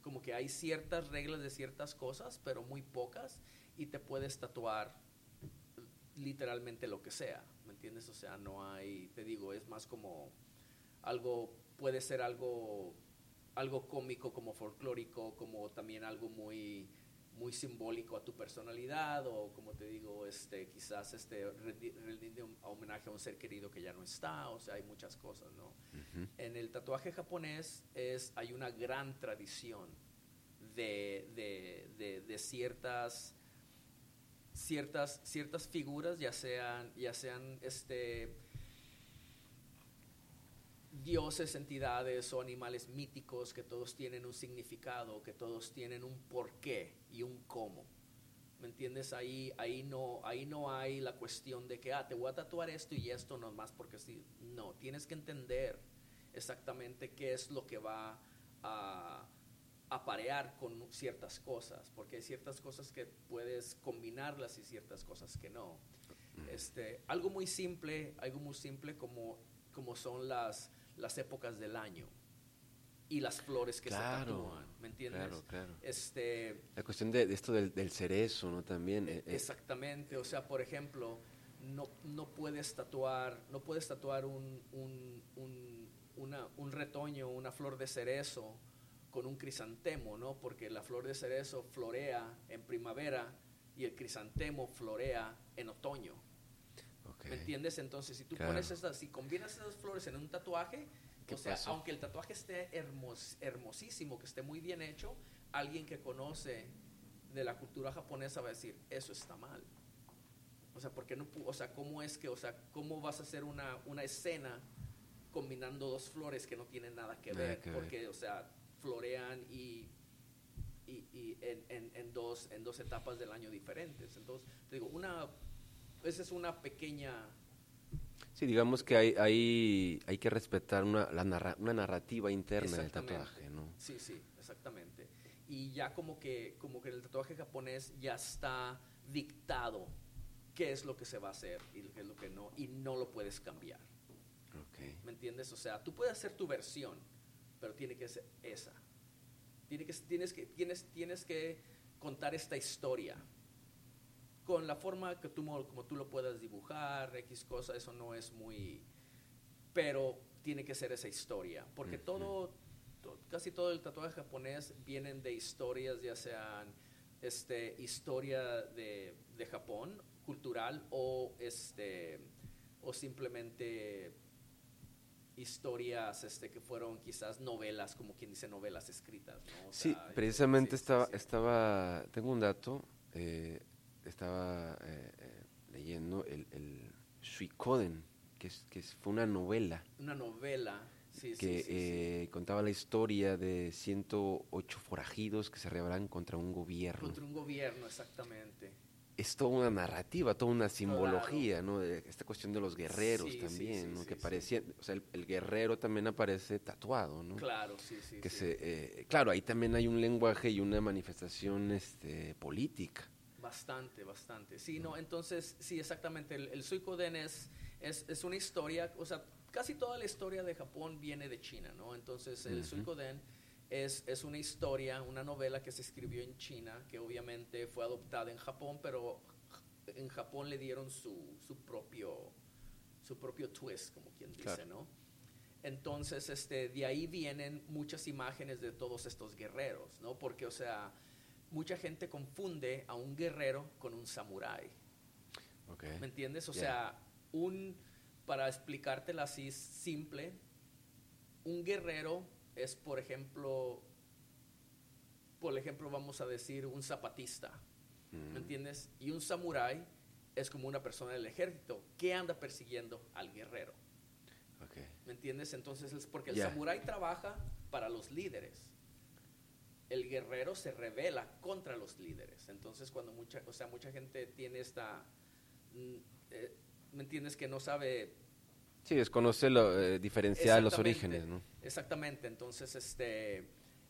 como que hay ciertas reglas de ciertas cosas, pero muy pocas, y te puedes tatuar literalmente lo que sea, ¿me entiendes? O sea, no hay, te digo, es más como algo, puede ser algo, algo cómico como folclórico, como también algo muy muy simbólico a tu personalidad o como te digo este quizás este rinde homenaje a un ser querido que ya no está o sea hay muchas cosas no en el tatuaje japonés es hay una gran tradición de, de, de, ciertas ciertas ciertas figuras ya sean ya sean este dioses, entidades o animales míticos que todos tienen un significado, que todos tienen un porqué y un cómo. ¿Me entiendes? Ahí, ahí, no, ahí no hay la cuestión de que, ah, te voy a tatuar esto y esto nomás porque sí. No, tienes que entender exactamente qué es lo que va a aparear con ciertas cosas, porque hay ciertas cosas que puedes combinarlas y ciertas cosas que no. Este, algo muy simple, algo muy simple como, como son las, las épocas del año y las flores que se tatúan, ¿me entiendes? Claro, claro. Este, la cuestión de, esto del, del, cerezo, ¿no? También. Eh, eh. Exactamente, o sea, por ejemplo, no, no puedes tatuar, no puedes tatuar un, un, un, una, un retoño, una flor de cerezo con un crisantemo, ¿no? Porque la flor de cerezo florea en primavera y el crisantemo florea en otoño. ¿Me entiendes? Entonces, si tú pones esas, si combinas esas flores en un tatuaje, o sea, aunque el tatuaje esté hermosísimo, que esté muy bien hecho, alguien que conoce de la cultura japonesa va a decir, eso está mal. O sea, porque no, o sea, ¿cómo es que, o sea, cómo vas a hacer una, una escena combinando dos flores que no tienen nada que ver? porque, o sea, florean y y, en, dos, en dos etapas del año diferentes. Entonces, te digo, una, esa es una pequeña... Sí, digamos que hay, hay, hay que respetar una, la una narrativa interna del tatuaje, ¿no? Sí, sí, exactamente. Y ya como que, como que el tatuaje japonés ya está dictado qué es lo que se va a hacer y qué es lo que no, y no lo puedes cambiar. ¿Me entiendes? O sea, tú puedes hacer tu versión, pero tiene que ser esa. Tiene que, tienes, que, tienes, tienes que contar esta historia con la forma que tú, como tú lo puedas dibujar, X cosa, eso no es muy... Pero tiene que ser esa historia, porque todo, casi todo el tatuaje japonés vienen de historias, ya sean este, historia de, de Japón, cultural, o, este, o simplemente historias este, que fueron quizás novelas, como quien dice novelas escritas. sí, precisamente estaba, estaba, tengo un dato, eh, estaba eh, eh, leyendo el, el Suikoden, que, es, que fue una novela. Una novela, sí, que contaba la historia de 108 forajidos que se rebelan contra un gobierno. Contra un gobierno, exactamente es toda una narrativa, toda una simbología, ¿no? De esta cuestión de los guerreros también, ¿no? que parecía, o sea, el, guerrero también aparece tatuado, ¿no? Claro, sí, sí. Que se, eh, claro, ahí también hay un lenguaje y una manifestación este, política. Bastante, bastante. Sí, no, entonces, sí, exactamente. El, el Suikoden es, es, una historia, o sea, casi toda la historia de Japón viene de China, ¿no? Entonces, el Suikoden es, es, una historia, una novela que se escribió en China, que obviamente fue adoptada en Japón, pero en Japón le dieron su, su propio, su propio twist, como quien dice, ¿no? Entonces, este, de ahí vienen muchas imágenes de todos estos guerreros, ¿no? Porque, o sea, mucha gente confunde a un guerrero con un samurái. ¿Me entiendes? O sea, un, para explicártela así simple, un guerrero es, por ejemplo, por ejemplo, vamos a decir un zapatista, ¿me mm. entiendes? Y un samurái es como una persona del ejército que anda persiguiendo al guerrero. ¿Me entiendes? Entonces es porque el samurái trabaja para los líderes. El guerrero se revela contra los líderes. Entonces cuando mucha, o sea, mucha gente tiene esta, mm, eh, ¿me entiendes? Que no sabe Sí, desconoce lo, eh, diferenciar los orígenes, ¿no? Exactamente, entonces, este,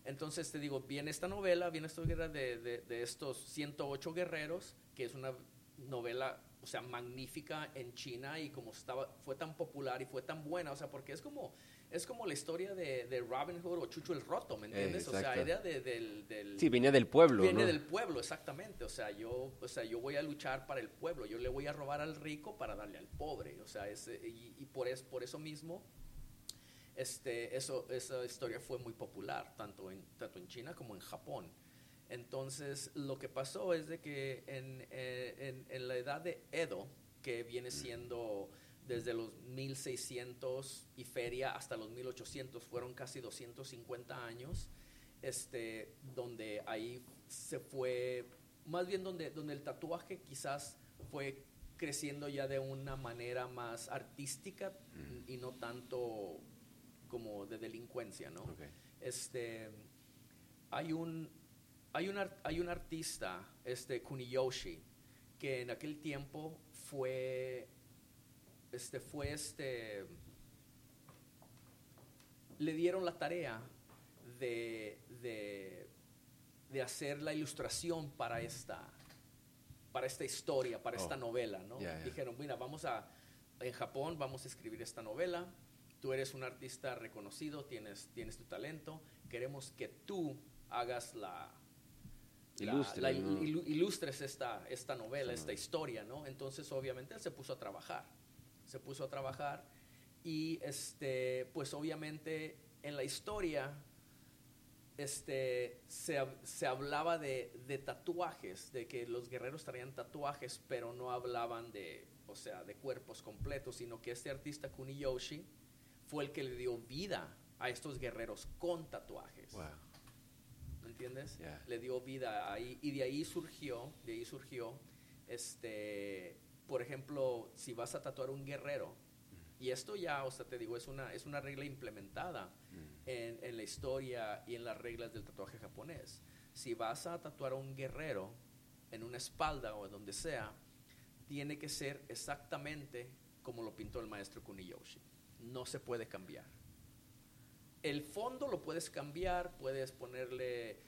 entonces te digo, viene esta novela, viene esta guerra de, de, de, estos 108 guerreros, que es una novela, o sea, magnífica en China y como estaba, fue tan popular y fue tan buena, o sea, porque es como, es como la historia de, de Robin Hood o Chucho el Roto, ¿me entiendes? o sea, idea de, del, del, Sí, viene del pueblo, Viene del pueblo, exactamente. O sea, yo, o sea, yo voy a luchar para el pueblo. Yo le voy a robar al rico para darle al pobre. O sea, es, y, por, es, por eso mismo, este, eso, esa historia fue muy popular, tanto en, tanto en China como en Japón. Entonces, lo que pasó es de que en, eh, en, en la edad de Edo, que viene siendo desde los 1600 y feria hasta los 1800, fueron casi 250 años, este, donde ahí se fue, más bien donde, donde el tatuaje quizás fue creciendo ya de una manera más artística mm. y no tanto como de delincuencia, ¿no? Este, hay un, hay un, hay un artista, este Kuniyoshi, que en aquel tiempo fue este, fue este, le dieron la tarea de, de, hacer la ilustración para esta, para esta historia, para esta oh. novela, ¿no? Dijeron, mira, vamos a, en Japón vamos a escribir esta novela, tú eres un artista reconocido, tienes, tienes tu talento, queremos que tú hagas la, ilustres esta, esta novela, esta historia, ¿no? Entonces, obviamente, él se puso a trabajar se puso a trabajar y este, pues obviamente en la historia este, se, se hablaba de, de, tatuajes, de que los guerreros traían tatuajes, pero no hablaban de, o sea, de cuerpos completos, sino que este artista Kuniyoshi fue el que le dio vida a estos guerreros con tatuajes. ¿Me entiendes? Le dio vida ahí y de ahí surgió, de ahí surgió este por ejemplo, si vas a tatuar un guerrero, y esto ya, o sea, te digo, es una, es una regla implementada en, en, la historia y en las reglas del tatuaje japonés. si vas a tatuar a un guerrero en una espalda o donde sea, tiene que ser exactamente como lo pintó el maestro Kuniyoshi. No se puede cambiar. El fondo lo puedes cambiar, puedes ponerle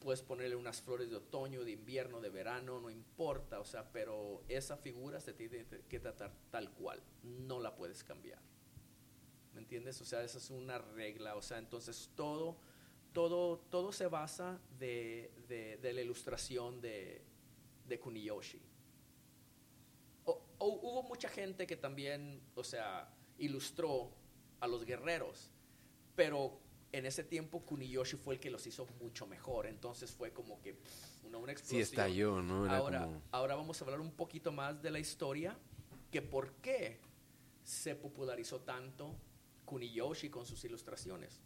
puedes ponerle unas flores de otoño, de invierno, de verano, no importa, o sea, pero esa figura se tiene que tratar tal cual, no la puedes cambiar. ¿Me entiendes? O sea, esa es una regla, o sea, entonces todo, todo, todo se basa de, de, la ilustración de, de Kuniyoshi. O, hubo mucha gente que también, o sea, ilustró a los guerreros, pero en ese tiempo Kuniyoshi fue el que los hizo mucho mejor. Entonces fue como que una, una explosión. Sí, estalló, ¿no? ahora, ahora vamos a hablar un poquito más de la historia, que por qué se popularizó tanto Kuniyoshi con sus ilustraciones.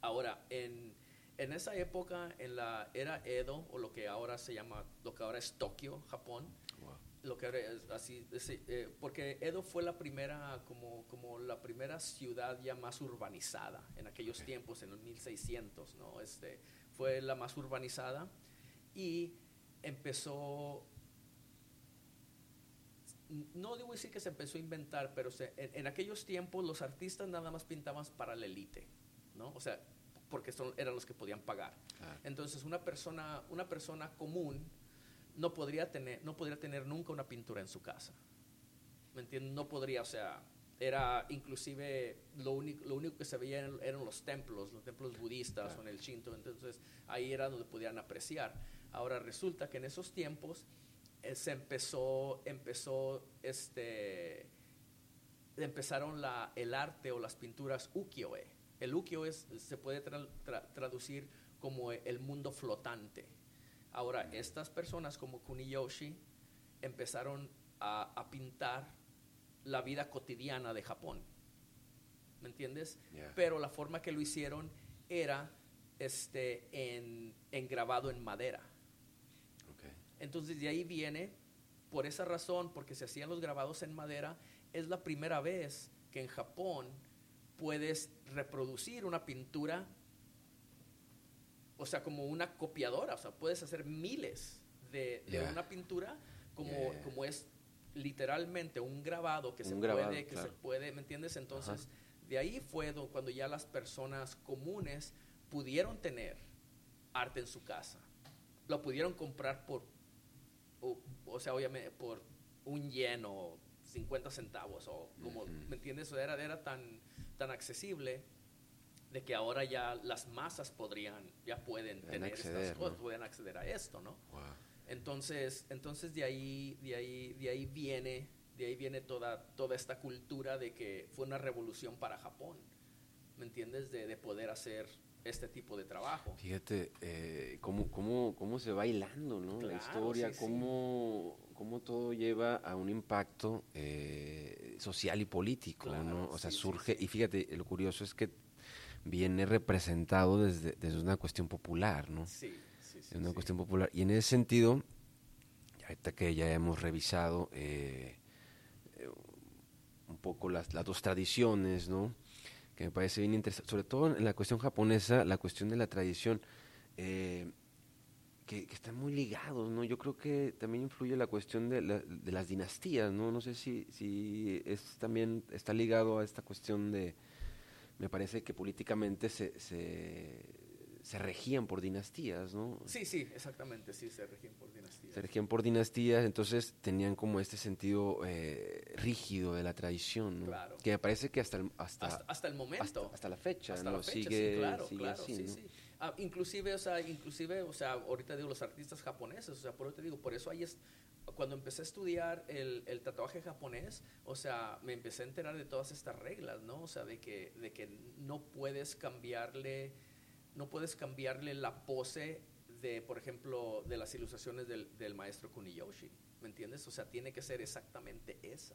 Ahora, en, en esa época, en la era Edo, o lo que ahora se llama, lo que ahora es Tokio, Japón, lo que es así, eh, porque Edo fue la primera, como, como la primera ciudad ya más urbanizada en aquellos tiempos, en los 1600, ¿no? Este, fue la más urbanizada y empezó, no debo decir que se empezó a inventar, pero en, aquellos tiempos los artistas nada más pintaban para la élite, ¿no? O sea, porque son, eran los que podían pagar. Entonces, una persona, una persona común, no podría tener, no podría tener nunca una pintura en su casa. ¿Me entiendes? No podría, o sea, era inclusive lo único, lo único que se veía eran, los templos, los templos budistas o en el Shinto, entonces ahí era donde podían apreciar. Ahora resulta que en esos tiempos eh, se empezó, empezó este, empezaron la, el arte o las pinturas ukiyo-e. El ukiyo es, se puede traducir como el mundo flotante Ahora, estas personas como Kuniyoshi empezaron a, pintar la vida cotidiana de Japón. ¿Me entiendes? Pero la forma que lo hicieron era este, en, grabado en madera. Entonces de ahí viene, por esa razón, porque se hacían los grabados en madera, es la primera vez que en Japón puedes reproducir una pintura o sea, como una copiadora, o sea, puedes hacer miles de, una pintura como, como es literalmente un grabado que se puede, que se puede, ¿me entiendes? Entonces, de ahí fue cuando ya las personas comunes pudieron tener arte en su casa. Lo pudieron comprar por, o, sea, obviamente por un yen o 50 centavos, o como, ¿me entiendes? era, era tan, tan accesible de que ahora ya las masas podrían, ya pueden tener estas cosas, pueden acceder a esto, ¿no? Entonces, entonces de ahí, de ahí, de ahí viene, de ahí viene toda, toda esta cultura de que fue una revolución para Japón, ¿me entiendes? De, de poder hacer este tipo de trabajo. Fíjate eh, cómo, cómo, cómo se va hilando, ¿no? la historia, cómo, cómo, todo lleva a un impacto eh, social y político, ¿no? O sea, surge, y fíjate, lo curioso es que viene representado desde, desde una cuestión popular, ¿no? Sí, sí, sí. Es una cuestión popular. Y en ese sentido, ahorita que ya hemos revisado eh, eh, un poco las, las dos tradiciones, ¿no? Que me parece bien interesante, sobre todo en la cuestión japonesa, la cuestión de la tradición, eh, que, que, están muy ligados, ¿no? Yo creo que también influye la cuestión de, de las dinastías, ¿no? No sé si, si es también está ligado a esta cuestión de me parece que políticamente se, se, regían por dinastías, ¿no? Sí, sí, exactamente, sí, se regían por dinastías. Se regían por dinastías, entonces tenían como este sentido eh, rígido de la tradición, ¿no? Claro. Que me parece que hasta el, hasta, hasta, el momento. Hasta, la fecha, hasta ¿no? La fecha, sigue, sí, claro, sigue claro, así, sí, ¿no? sí. Ah, inclusive, o sea, inclusive, o sea, ahorita digo los artistas japoneses, o sea, por eso te digo, por eso hay es, cuando empecé a estudiar el, el, tatuaje japonés, o sea, me empecé a enterar de todas estas reglas, ¿no? O sea, de que, de que no puedes cambiarle, no puedes cambiarle la pose de, por ejemplo, de las ilustraciones del, del maestro Kuniyoshi, ¿me entiendes? O sea, tiene que ser exactamente esa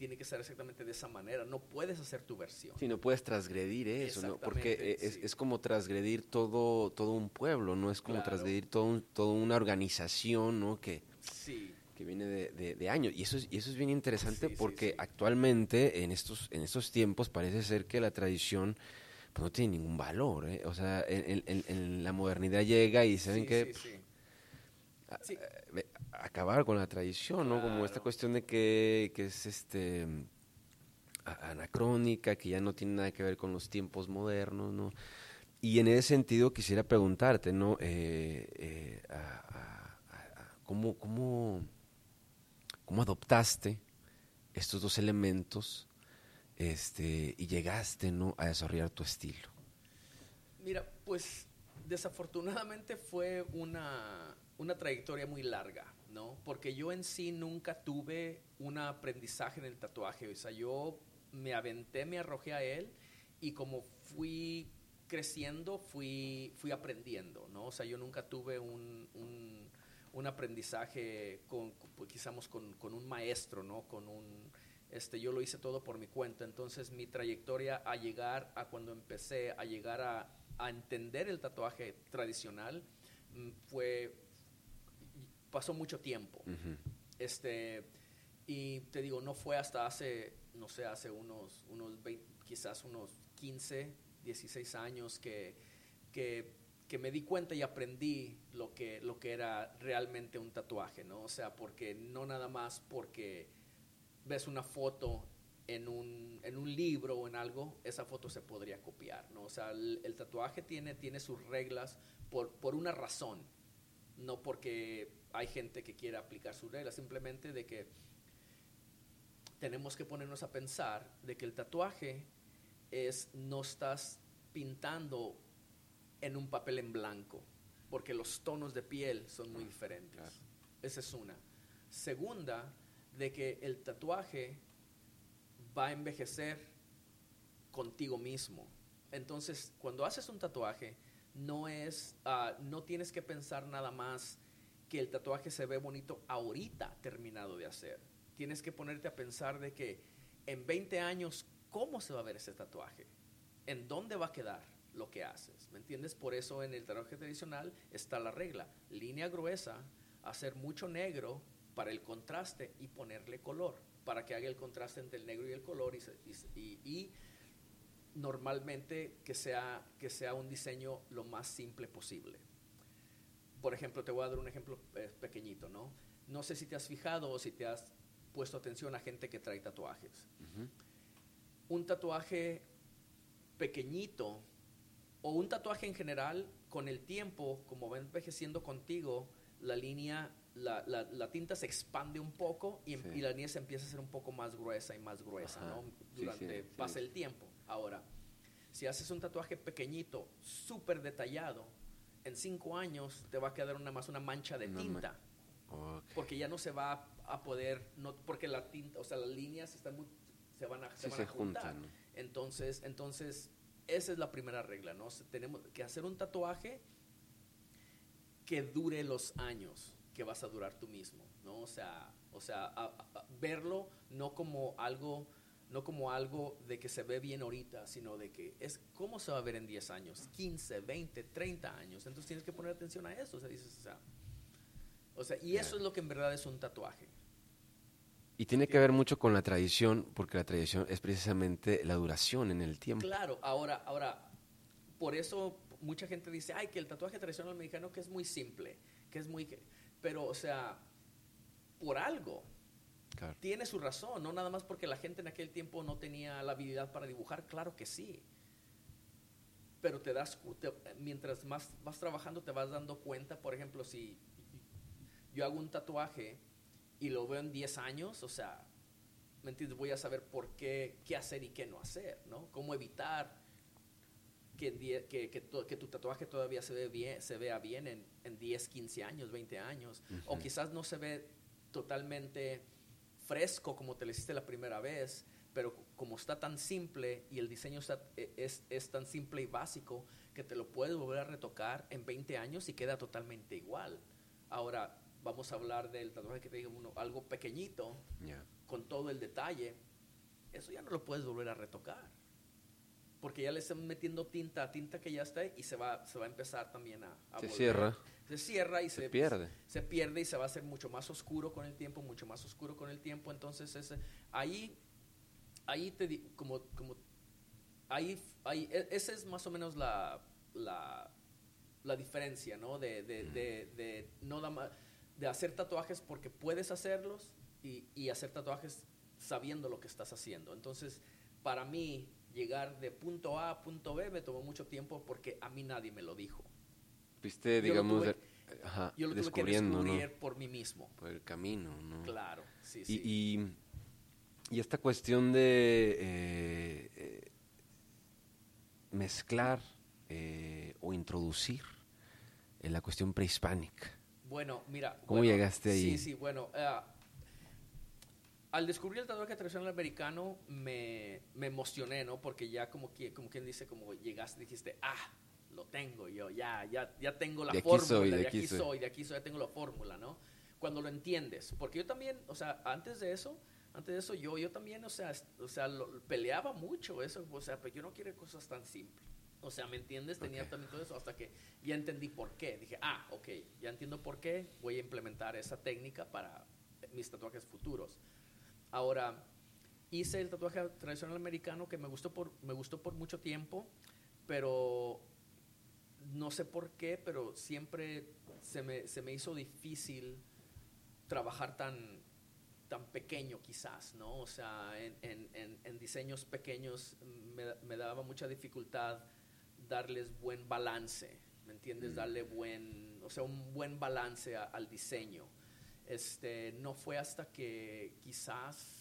tiene que ser exactamente de esa manera. No puedes hacer tu versión. Sí, no puedes transgredir eso, ¿no? Porque es, es, como transgredir todo, todo un pueblo, ¿no? Es como transgredir todo toda una organización, ¿no? Que, sí. que viene de, de, años. Y eso es, y eso es bien interesante porque actualmente, en estos, en estos tiempos, parece ser que la tradición pues no tiene ningún valor. ¿eh? O sea, en, en- en la modernidad llega y saben que sí, sí. Acabar con la tradición, ¿no? Como esta cuestión de que, que es este a- anacrónica, que ya no tiene nada que ver con los tiempos modernos, ¿no? Y en ese sentido quisiera preguntarte, ¿no? Eh, eh, a- a- a- a- ¿cómo, cómo, cómo adoptaste estos dos elementos este, y llegaste, ¿no? A desarrollar tu estilo. Mira, pues desafortunadamente fue una, una trayectoria muy larga, ¿no? Porque yo en sí nunca tuve un aprendizaje en el tatuaje. O sea, yo me aventé, me arrojé a él y como fui creciendo, fui, fui aprendiendo, ¿no? O sea, yo nunca tuve un, un, un aprendizaje con, pues, quizás con, con un maestro, ¿no? Con un, este, yo lo hice todo por mi cuenta. Entonces mi trayectoria a llegar a cuando empecé a llegar a, a entender el tatuaje tradicional mm, fue pasó mucho tiempo. Este y te digo, no fue hasta hace no sé, hace unos unos 20, quizás unos 15, 16 años que que que me di cuenta y aprendí lo que, lo que era realmente un tatuaje, ¿no? O sea, porque no nada más porque ves una foto en un, en un libro o en algo, esa foto se podría copiar, ¿no? O sea, el, el tatuaje tiene, tiene sus reglas por, por una razón, no porque hay gente que quiera aplicar sus reglas, simplemente de que tenemos que ponernos a pensar de que el tatuaje es, no estás pintando en un papel en blanco, porque los tonos de piel son muy diferentes. claro. Esa es una. Segunda, de que el tatuaje va a envejecer contigo mismo. Entonces, cuando haces un tatuaje, no es, ah, no tienes que pensar nada más que el tatuaje se ve bonito ahorita terminado de hacer. Tienes que ponerte a pensar de que en 20 años, ¿cómo se va a ver ese tatuaje? ¿En dónde va a quedar lo que haces? ¿Me entiendes? Por eso en el tatuaje tradicional está la regla. Línea gruesa, hacer mucho negro para el contraste y ponerle color, para que haga el contraste entre el negro y el color y, normalmente que sea, que sea un diseño lo más simple posible. Por ejemplo, te voy a dar un ejemplo eh, pequeñito, ¿no? No sé si te has fijado o si te has puesto atención a gente que trae tatuajes. Un tatuaje pequeñito o un tatuaje en general, con el tiempo, como va envejeciendo contigo, la línea, la, la- la tinta se expande un poco y, em- Sí. y la línea se empieza a hacer un poco más gruesa y más gruesa, Ajá. ¿no? Durante, sí, sí. pasa el tiempo. Ahora, si haces un tatuaje pequeñito, súper detallado, en cinco años te va a quedar una más una mancha de Una ma- tinta. Porque ya no se va a, a poder no porque la tinta o sea las líneas están muy, se van a se van se a juntar. entonces entonces esa es la primera regla no tenemos que hacer un tatuaje que dure los años que vas a durar tú mismo no o sea o sea a verlo no como algo no como algo de que se ve bien ahorita, sino de que es cómo se va a ver en 10 años, 15, 20, 30 años. Entonces tienes que poner atención a eso. O sea, dices, o sea, o sea, y eso es lo que en verdad es un tatuaje. Y tiene que ver mucho con la tradición, porque la tradición es precisamente la duración en el tiempo. Claro, ahora, ahora, por eso mucha gente dice, ay, que el tatuaje tradicional mexicano que es muy simple, que es muy... que-". Pero, o sea, por algo, Claro. tiene su razón, no nada más porque la gente en aquel tiempo no tenía la habilidad para dibujar, claro que sí. Pero te das, te- mientras más vas trabajando te vas dando cuenta, por ejemplo, si yo hago un tatuaje y lo veo en 10 años, o sea, ¿me entiendes? Voy a saber por qué, qué hacer y qué no hacer, ¿no? Cómo evitar que, die- que, que tu, que tu tatuaje todavía se, ve bien, se vea bien en, en 10, 15 años, 20 años. O quizás no se ve totalmente fresco como te lo hiciste la primera vez, pero como está tan simple y el diseño está- e- es, es tan simple y básico que te lo puedes volver a retocar en 20 años y queda totalmente igual. Ahora vamos a hablar del tatuaje que te digo, uno, algo pequeñito, Ya. con todo el detalle, eso ya no lo puedes volver a retocar. Porque ya le están metiendo tinta, tinta que ya está y se va, se va a empezar también a, a Se volver. cierra. Se cierra y Se se, pierde. se pierde y se va a hacer mucho más oscuro con el tiempo, mucho más oscuro con el tiempo. Entonces, ese, ahí, ahí te di- como, como ahí, ahí, e, esa es más o menos la, la, la diferencia, ¿no? De, de, de, de no de hacer tatuajes porque puedes hacerlos y, y, hacer tatuajes sabiendo lo que estás haciendo. Entonces, para mí, llegar de punto A a punto B me tomó mucho tiempo porque a mí nadie me lo dijo. Viste, digamos, yo lo tuve que descubrir por mí mismo. Por el camino, ¿no? Claro, sí, sí. Y, y, esta cuestión de eh, eh, mezclar eh, o introducir en la cuestión prehispánica. Bueno, mira. ¿Cómo llegaste ahí? Sí, sí, bueno. al descubrir el tatuaje tradicional americano me, me, emocioné, ¿no? Porque ya como, como quien dice, como llegaste, dijiste, ah, lo tengo yo, ya, ya, ya tengo la fórmula, de, aquí, soy. de aquí soy, ya tengo la fórmula, ¿no? Cuando lo entiendes, porque yo también, o sea, antes de eso, antes de eso yo, yo también, o sea, o sea, peleaba mucho eso, o sea, pero yo no quiero cosas tan simples. O sea, ¿me entiendes? Tenía también todo eso hasta que ya entendí por qué. Dije, ah, ok, ya entiendo por qué, voy a implementar esa técnica para mis tatuajes futuros. Ahora, hice el tatuaje tradicional americano que me gustó por, me gustó por mucho tiempo, pero no sé por qué, pero siempre se me, se me hizo difícil trabajar tan, tan pequeño quizás, ¿no? O sea, en, en, en diseños pequeños me, me, daba mucha dificultad darles buen balance, ¿me entiendes? Mm. Darle buen, o sea, un buen balance al diseño. Este, no fue hasta que quizás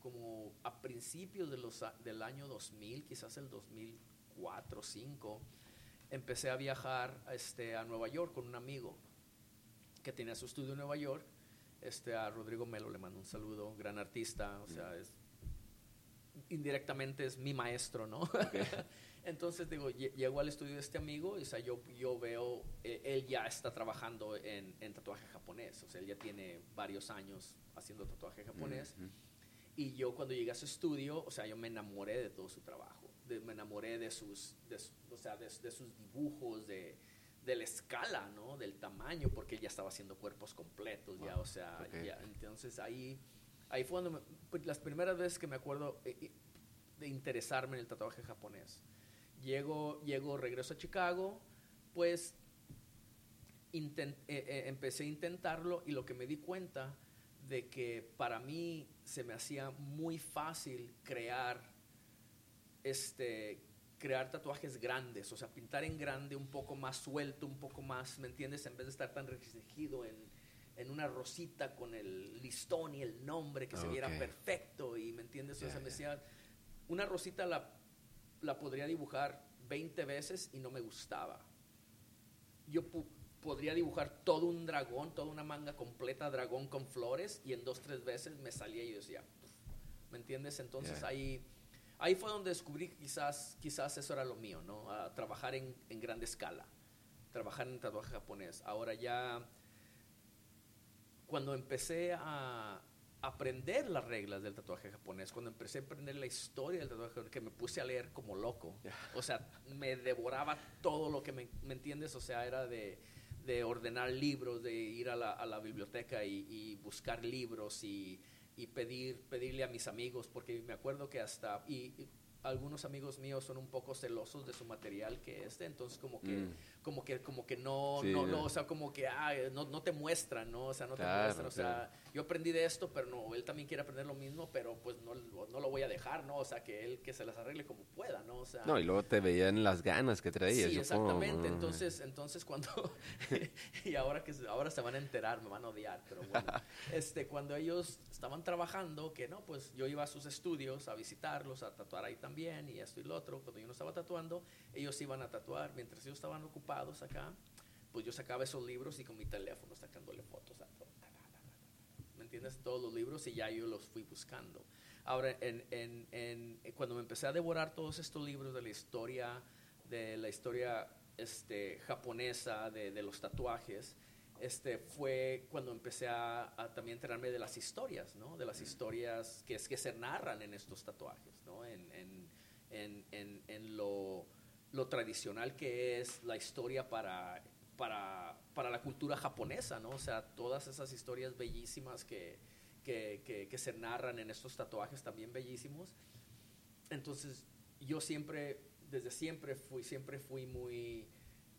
como a principios de los, del año 2000, quizás el 2004 o 2005, empecé a viajar este, a Nueva York con un amigo que tenía su estudio en Nueva York. Este, a Rodrigo Melo le mando un saludo, gran artista, o sea, es, indirectamente es mi maestro, ¿no? [laughs] Entonces, digo, llego al estudio de este amigo y o sea, yo, yo veo, eh, él ya está trabajando en, en, tatuaje japonés, o sea, él ya tiene varios años haciendo tatuaje japonés. Y yo cuando llegué a su estudio, o sea, yo me enamoré de todo su trabajo me enamoré de sus, o sea, de, sus dibujos, de, de, la escala, ¿no? Del tamaño, porque ya estaba haciendo cuerpos completos, ya, o sea, entonces ahí, ahí fue cuando pues, las primeras veces que me acuerdo eh, de interesarme en el tatuaje japonés. Llego, llego, regreso a Chicago, pues eh, eh, empecé a intentarlo y lo que me di cuenta de que para mí se me hacía muy fácil crear este, crear tatuajes grandes, o sea, pintar en grande un poco más suelto, un poco más, ¿me entiendes? En vez de estar tan restringido en, en una rosita con el listón y el nombre que se viera perfecto y, ¿me entiendes? o sea, me decía, una rosita la, la podría dibujar 20 veces y no me gustaba. Yo podría dibujar todo un dragón, toda una manga completa dragón con flores y en dos, tres veces me salía y yo decía, ¿me entiendes? Entonces ahí ahí fue donde descubrí que quizás, quizás eso era lo mío, ¿no? trabajar en, en grande escala, trabajar en tatuaje japonés. Ahora ya, cuando empecé a aprender las reglas del tatuaje japonés, cuando empecé a aprender la historia del tatuaje japonés, que me puse a leer como loco. O sea, me devoraba todo lo que me, ¿me entiendes? O sea, era de, de ordenar libros, de ir a la, a la biblioteca y, y buscar libros y y pedir, pedirle a mis amigos, porque me acuerdo que hasta, y, algunos amigos míos son un poco celosos de su material que este, entonces como que, mm. como que, como que no, no, no, o sea, como que ah, no, no te muestran, ¿no? O sea, no te muestran, o sea, yo aprendí de esto, pero no, él también quiere aprender lo mismo, pero pues no, no lo voy a dejar, ¿no? O sea, que él que se las arregle como pueda, ¿no? O sea, no, y luego te veían las ganas que traías. Sí, exactamente, entonces, entonces cuando, [laughs] y ahora que ahora se van a enterar, me van a odiar, pero bueno, [laughs] este, cuando ellos estaban trabajando, que no, pues yo iba a sus estudios a visitarlos, a tatuar ahí también y esto y lo otro. Cuando yo no estaba tatuando, ellos iban a tatuar. Mientras ellos estaban ocupados acá, pues yo sacaba esos libros y con mi teléfono sacándole fotos a todo. ¿Me entiendes? Todos los libros y ya yo los fui buscando. Ahora, en, en, en, cuando me empecé a devorar todos estos libros de la historia, de la historia este, japonesa, de, de los tatuajes, este, fue cuando empecé a, también enterarme de las historias, ¿no? De las historias que, es, que se narran en estos tatuajes, ¿no? En, en, en, en lo, lo, tradicional que es la historia para, para, para, la cultura japonesa, ¿no? O sea, todas esas historias bellísimas que, que, que, que se narran en estos tatuajes también bellísimos. Entonces, yo siempre, desde siempre fui, siempre fui muy,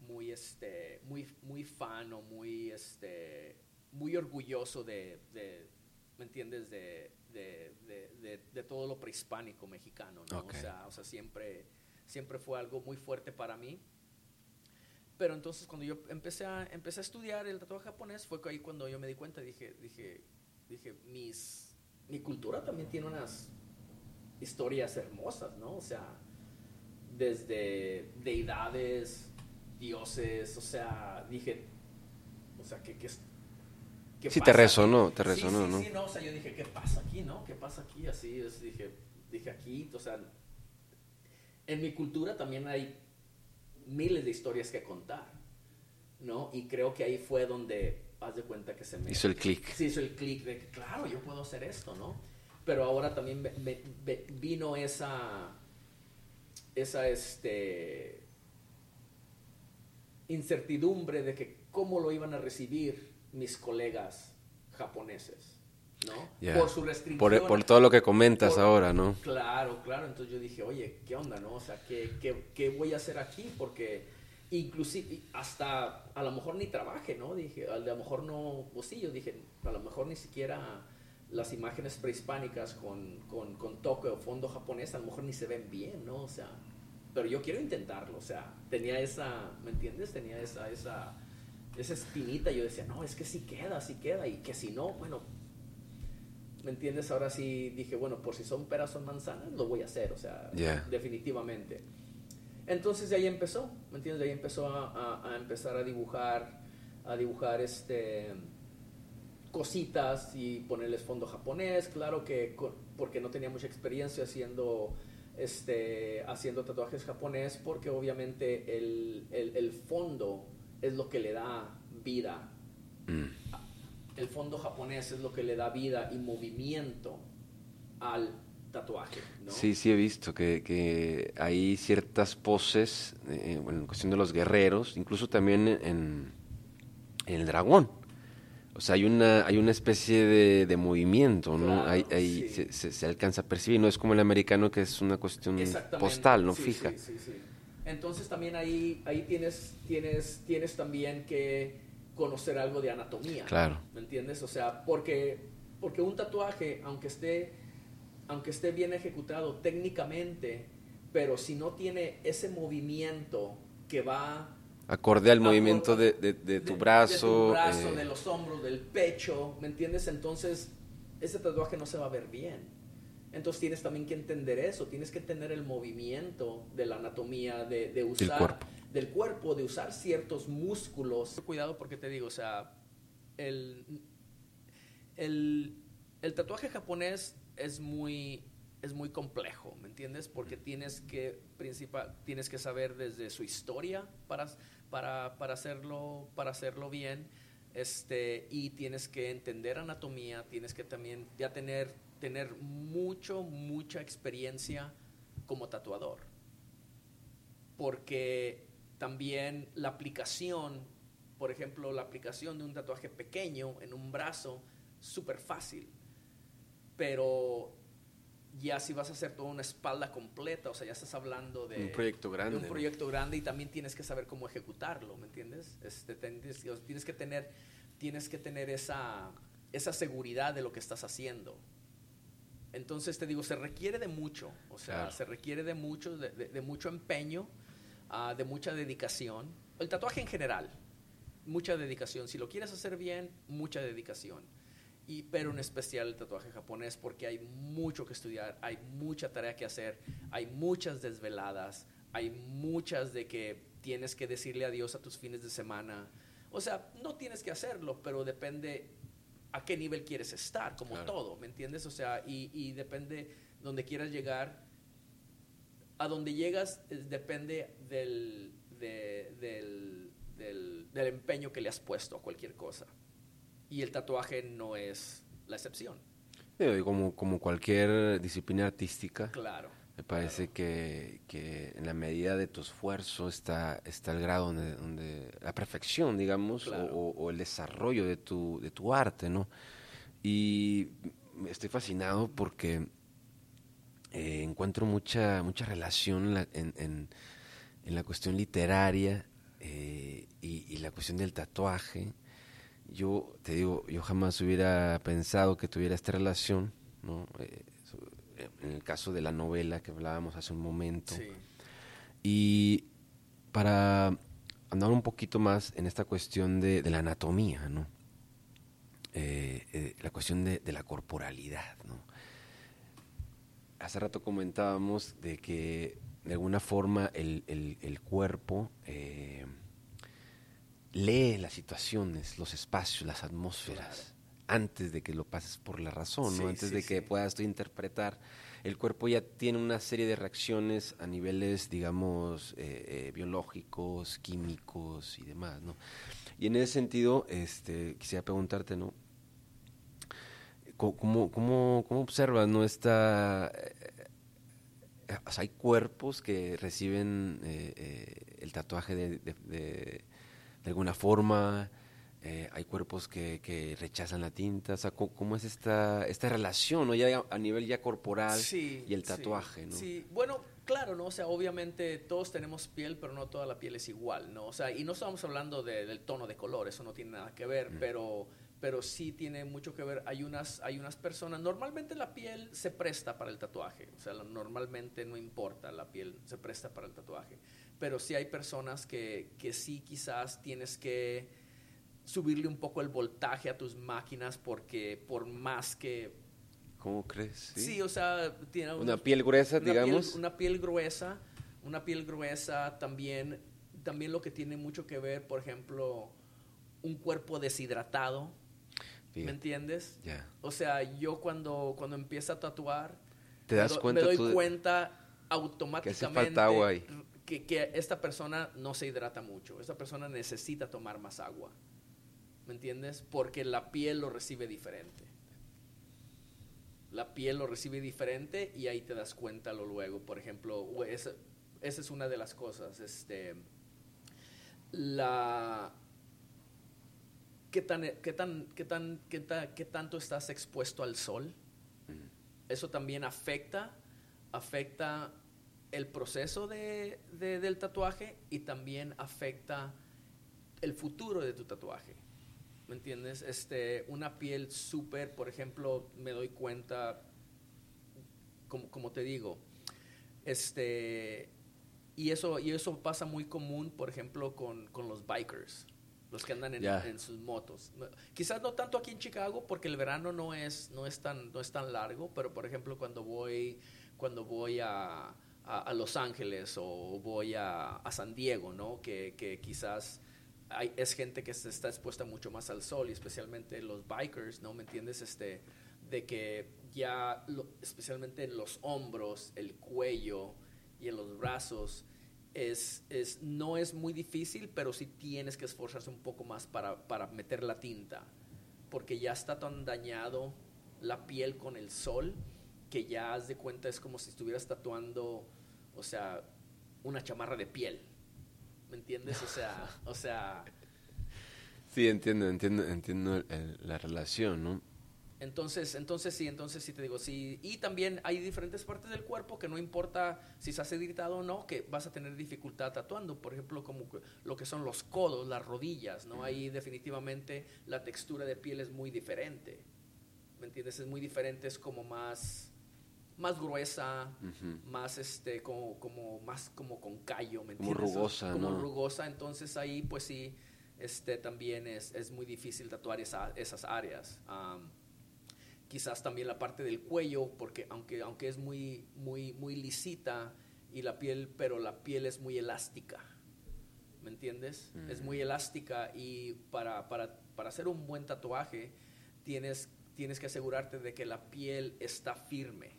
muy, este, muy, muy fan o muy, este, muy orgulloso de, de ¿me entiendes? De, de, de, de, todo lo prehispánico mexicano, ¿no? O, sea, o sea, siempre, siempre fue algo muy fuerte para mí. Pero entonces cuando yo empecé a, empecé a estudiar el tatuaje japonés fue ahí cuando yo me di cuenta, dije, dije, dije, mis, mi cultura también tiene unas historias hermosas, ¿no? O sea, desde deidades, dioses, o sea, dije, o sea, ¿qué, qué, qué sí, te resonó, te resonó, sí, ¿no? Sí, no, o sea, yo dije, ¿qué pasa aquí, no? ¿Qué pasa aquí? Así es, dije, dije aquí, o sea, en mi cultura también hay miles de historias que contar, ¿no? Y creo que ahí fue donde, haz de cuenta que se me... Hizo el clic. Sí, hizo el clic de, claro, yo puedo hacer esto, ¿no? Pero ahora también vino esa, esa, este, incertidumbre de que cómo lo iban a recibir mis colegas japoneses, ¿no? Por su restricción. Por, todo lo que comentas ahora, ¿no? Claro, claro. Entonces yo dije, oye, ¿qué onda, no? O sea, ¿qué, qué, qué voy a hacer aquí? Porque inclusive hasta a lo mejor ni trabaje, ¿no? Dije, a lo mejor no, pues sí, yo dije, a lo mejor ni siquiera las imágenes prehispánicas con, con, con toque o fondo japonés a lo mejor ni se ven bien, ¿no? O sea, pero yo quiero intentarlo, o sea, tenía esa, ¿me entiendes? Tenía esa, esa, esa espinita, yo decía, no, es que sí queda, sí queda, y que si no, bueno, ¿me entiendes? Ahora sí dije, bueno, por si son peras o manzanas, lo voy a hacer, o sea, definitivamente. Entonces de ahí empezó, ¿me entiendes? De ahí empezó a, a, a empezar a dibujar, a dibujar este cositas y ponerles fondo japonés, claro que porque no tenía mucha experiencia haciendo este, haciendo tatuajes japonés, porque obviamente el, el, fondo es lo que le da vida. Mm. El fondo japonés es lo que le da vida y movimiento al tatuaje. ¿no? Sí, sí he visto que, que hay ciertas poses, eh, en cuestión de los guerreros, incluso también en, en el dragón o sea, hay una, hay una especie de, movimiento, ¿no? hay, hay, se, se, alcanza a percibir, no es como el americano que es una cuestión postal, no fija. Entonces también ahí, ahí tienes, tienes, tienes también que conocer algo de anatomía. Claro. ¿Me entiendes? O sea, porque, porque un tatuaje, aunque esté, aunque esté bien ejecutado técnicamente, pero si no tiene ese movimiento que va acorde al movimiento de, de, tu brazo. De tu brazo, eh. de los hombros, del pecho, ¿me entiendes? Entonces, ese tatuaje no se va a ver bien. Entonces tienes también que entender eso, tienes que tener el movimiento de la anatomía, de, de usar cuerpo. del cuerpo, de usar ciertos músculos. Cuidado porque te digo, o sea, el, el, el tatuaje japonés es muy, es muy complejo, ¿me entiendes? Porque tienes que, principal, tienes que saber desde su historia para para, para, hacerlo, para hacerlo bien. Este, y tienes que entender anatomía, tienes que también ya tener, tener mucho, mucha experiencia como tatuador. Porque también la aplicación, por ejemplo, la aplicación de un tatuaje pequeño en un brazo, súper fácil. Pero ya si vas a hacer toda una espalda completa, o sea, ya estás hablando de un proyecto grande. un proyecto grande y también tienes que saber cómo ejecutarlo, ¿me entiendes? Este, tienes, que tener, tienes que tener esa, esa seguridad de lo que estás haciendo. Entonces te digo, se requiere de mucho, o sea, se requiere de mucho, de, mucho empeño, uh, de mucha dedicación. El tatuaje en general, mucha dedicación. Si lo quieres hacer bien, mucha dedicación pero en especial el tatuaje japonés porque hay mucho que estudiar, hay mucha tarea que hacer, hay muchas desveladas, hay muchas de que tienes que decirle adiós a tus fines de semana. O sea, no tienes que hacerlo, pero depende a qué nivel quieres estar, como todo, ¿me entiendes? O sea, y, y depende donde quieras llegar. A donde llegas depende del, del, del empeño que le has puesto a cualquier cosa. Y el tatuaje no es la excepción. como, como cualquier disciplina artística. Claro. Me parece que, que, en la medida de tu esfuerzo está, está el grado donde, donde la perfección, digamos, o, el desarrollo de tu, de tu arte, ¿no? Y estoy fascinado porque eh, encuentro mucha, mucha relación en, en, en, la cuestión literaria eh, y, la cuestión del tatuaje. Yo te digo, yo jamás hubiera pensado que tuviera esta relación, ¿no? Eh, en el caso de la novela que hablábamos hace un momento. Y para andar un poquito más en esta cuestión de, de la anatomía, ¿no? la cuestión de, de, la corporalidad, ¿no? hace rato comentábamos de que de alguna forma el, el, cuerpo eh, lee las situaciones, los espacios, las atmósferas, antes de que lo pases por la razón, ¿no? antes de que puedas tú interpretar. El cuerpo ya tiene una serie de reacciones a niveles, digamos, eh, eh, biológicos, químicos y demás, ¿no? Y en ese sentido, este, quisiera preguntarte, ¿no? ¿Cómo, cómo, cómo observas no esta, eh, hay cuerpos que reciben el tatuaje de, de, alguna forma, hay cuerpos que, rechazan la tinta, o sea, ¿cómo, es esta, esta relación, ¿no? ya a nivel ya corporal y el tatuaje, sí, Sí, bueno, claro, ¿no? O sea, obviamente todos tenemos piel, pero no toda la piel es igual, ¿no? O sea, y no estamos hablando del tono de color, eso no tiene nada que ver, pero pero sí tiene mucho que ver. Hay unas, hay unas personas, normalmente la piel se presta para el tatuaje, o sea, normalmente no importa, la piel se presta para el tatuaje, pero sí hay personas que, que sí quizás tienes que subirle un poco el voltaje a tus máquinas porque por más que... ¿Cómo crees? Sí, o sea, tiene una piel gruesa, digamos. una piel gruesa, una piel gruesa también, también lo que tiene mucho que ver, por ejemplo, un cuerpo deshidratado ¿Me entiendes? O sea, yo cuando, cuando empiezo a tatuar, ¿Te das me, cuenta me doy cuenta automáticamente que, que, esta persona no se hidrata mucho. Esta persona necesita tomar más agua. ¿Me entiendes? Porque la piel lo recibe diferente. La piel lo recibe diferente y ahí te das cuenta lo luego. Por ejemplo, esa, esa es una de las cosas. Este, la, qué tan, qué tan, qué tan, qué, tanto estás expuesto al sol. Eso también afecta, afecta el proceso de, del tatuaje y también afecta el futuro de tu tatuaje. ¿Me entiendes? Este, una piel súper, por ejemplo, me doy cuenta, como, como te digo, este, y eso, y eso pasa muy común, por ejemplo, con, con los bikers los que andan en, sus motos. Quizás no tanto aquí en Chicago porque el verano no es, no es, tan, no es tan largo, pero por ejemplo cuando voy, cuando voy a, a, Los Ángeles o voy a, a San Diego, ¿no? que, que quizás hay, es gente que se está expuesta mucho más al sol y especialmente los bikers, ¿no? ¿Me entiendes? Este, de que ya, especialmente en los hombros, el cuello y en los brazos, es, es, no es muy difícil, pero sí tienes que esforzarse un poco más para, para meter la tinta, porque ya está tan dañado la piel con el sol que ya haz de cuenta es como si estuvieras tatuando, o sea, una chamarra de piel. ¿Me entiendes? O sea, [laughs] o sea... Sí, entiendo, entiendo, entiendo la relación, ¿no? Entonces, entonces sí, entonces sí te digo, sí. Y también hay diferentes partes del cuerpo que no importa si estás editado o no, que vas a tener dificultad tatuando. Por ejemplo, como lo que son los codos, las rodillas, ¿no? Ahí definitivamente la textura de piel es muy diferente. ¿Me entiendes? Es muy diferente, es como más, más gruesa, más este, como, como, más como con callo, ¿me entiendes? Como rugosa, Como rugosa, entonces ahí pues sí, este también es, es muy difícil tatuar esa, esas áreas quizás también la parte del cuello, porque aunque, aunque es muy, muy, muy lisita y la piel, pero la piel es muy elástica. ¿Me entiendes? Es muy elástica y para, para, para, hacer un buen tatuaje tienes, tienes que asegurarte de que la piel está firme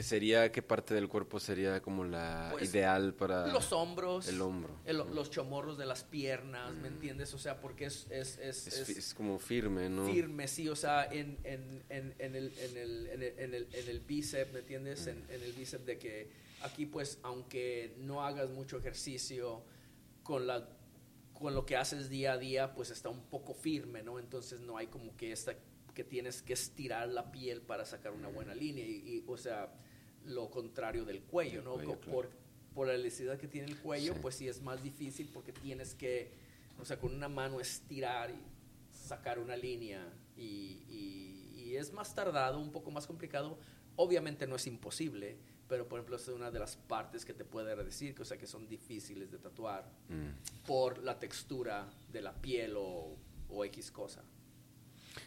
¿Qué sería, qué parte del cuerpo sería como la pues, ideal para...? Los hombros. El hombro. Los chomorros de las piernas, ¿me mm. entiendes? O sea, porque es es, es, es, como firme, ¿no? Firme, sí, o sea, en, en, en, en el, en, el, en, el, en, el, bíceps, ¿me entiendes? En, en el bíceps de que aquí, pues, aunque no hagas mucho ejercicio, con, la, con lo que haces día a día, pues está un poco firme, ¿no? Entonces no hay como que esta que tienes que estirar la piel para sacar una buena línea. Y, o sea, lo contrario del cuello, ¿no? por, por la elasticidad que tiene el cuello, pues sí es más difícil porque tienes que, o sea, con una mano estirar y sacar una línea y, y es más tardado, un poco más complicado. Obviamente no es imposible, pero por ejemplo es una de las partes que te puede decir, que, o sea, que son difíciles de tatuar mm. por la textura de la piel o, o X cosa.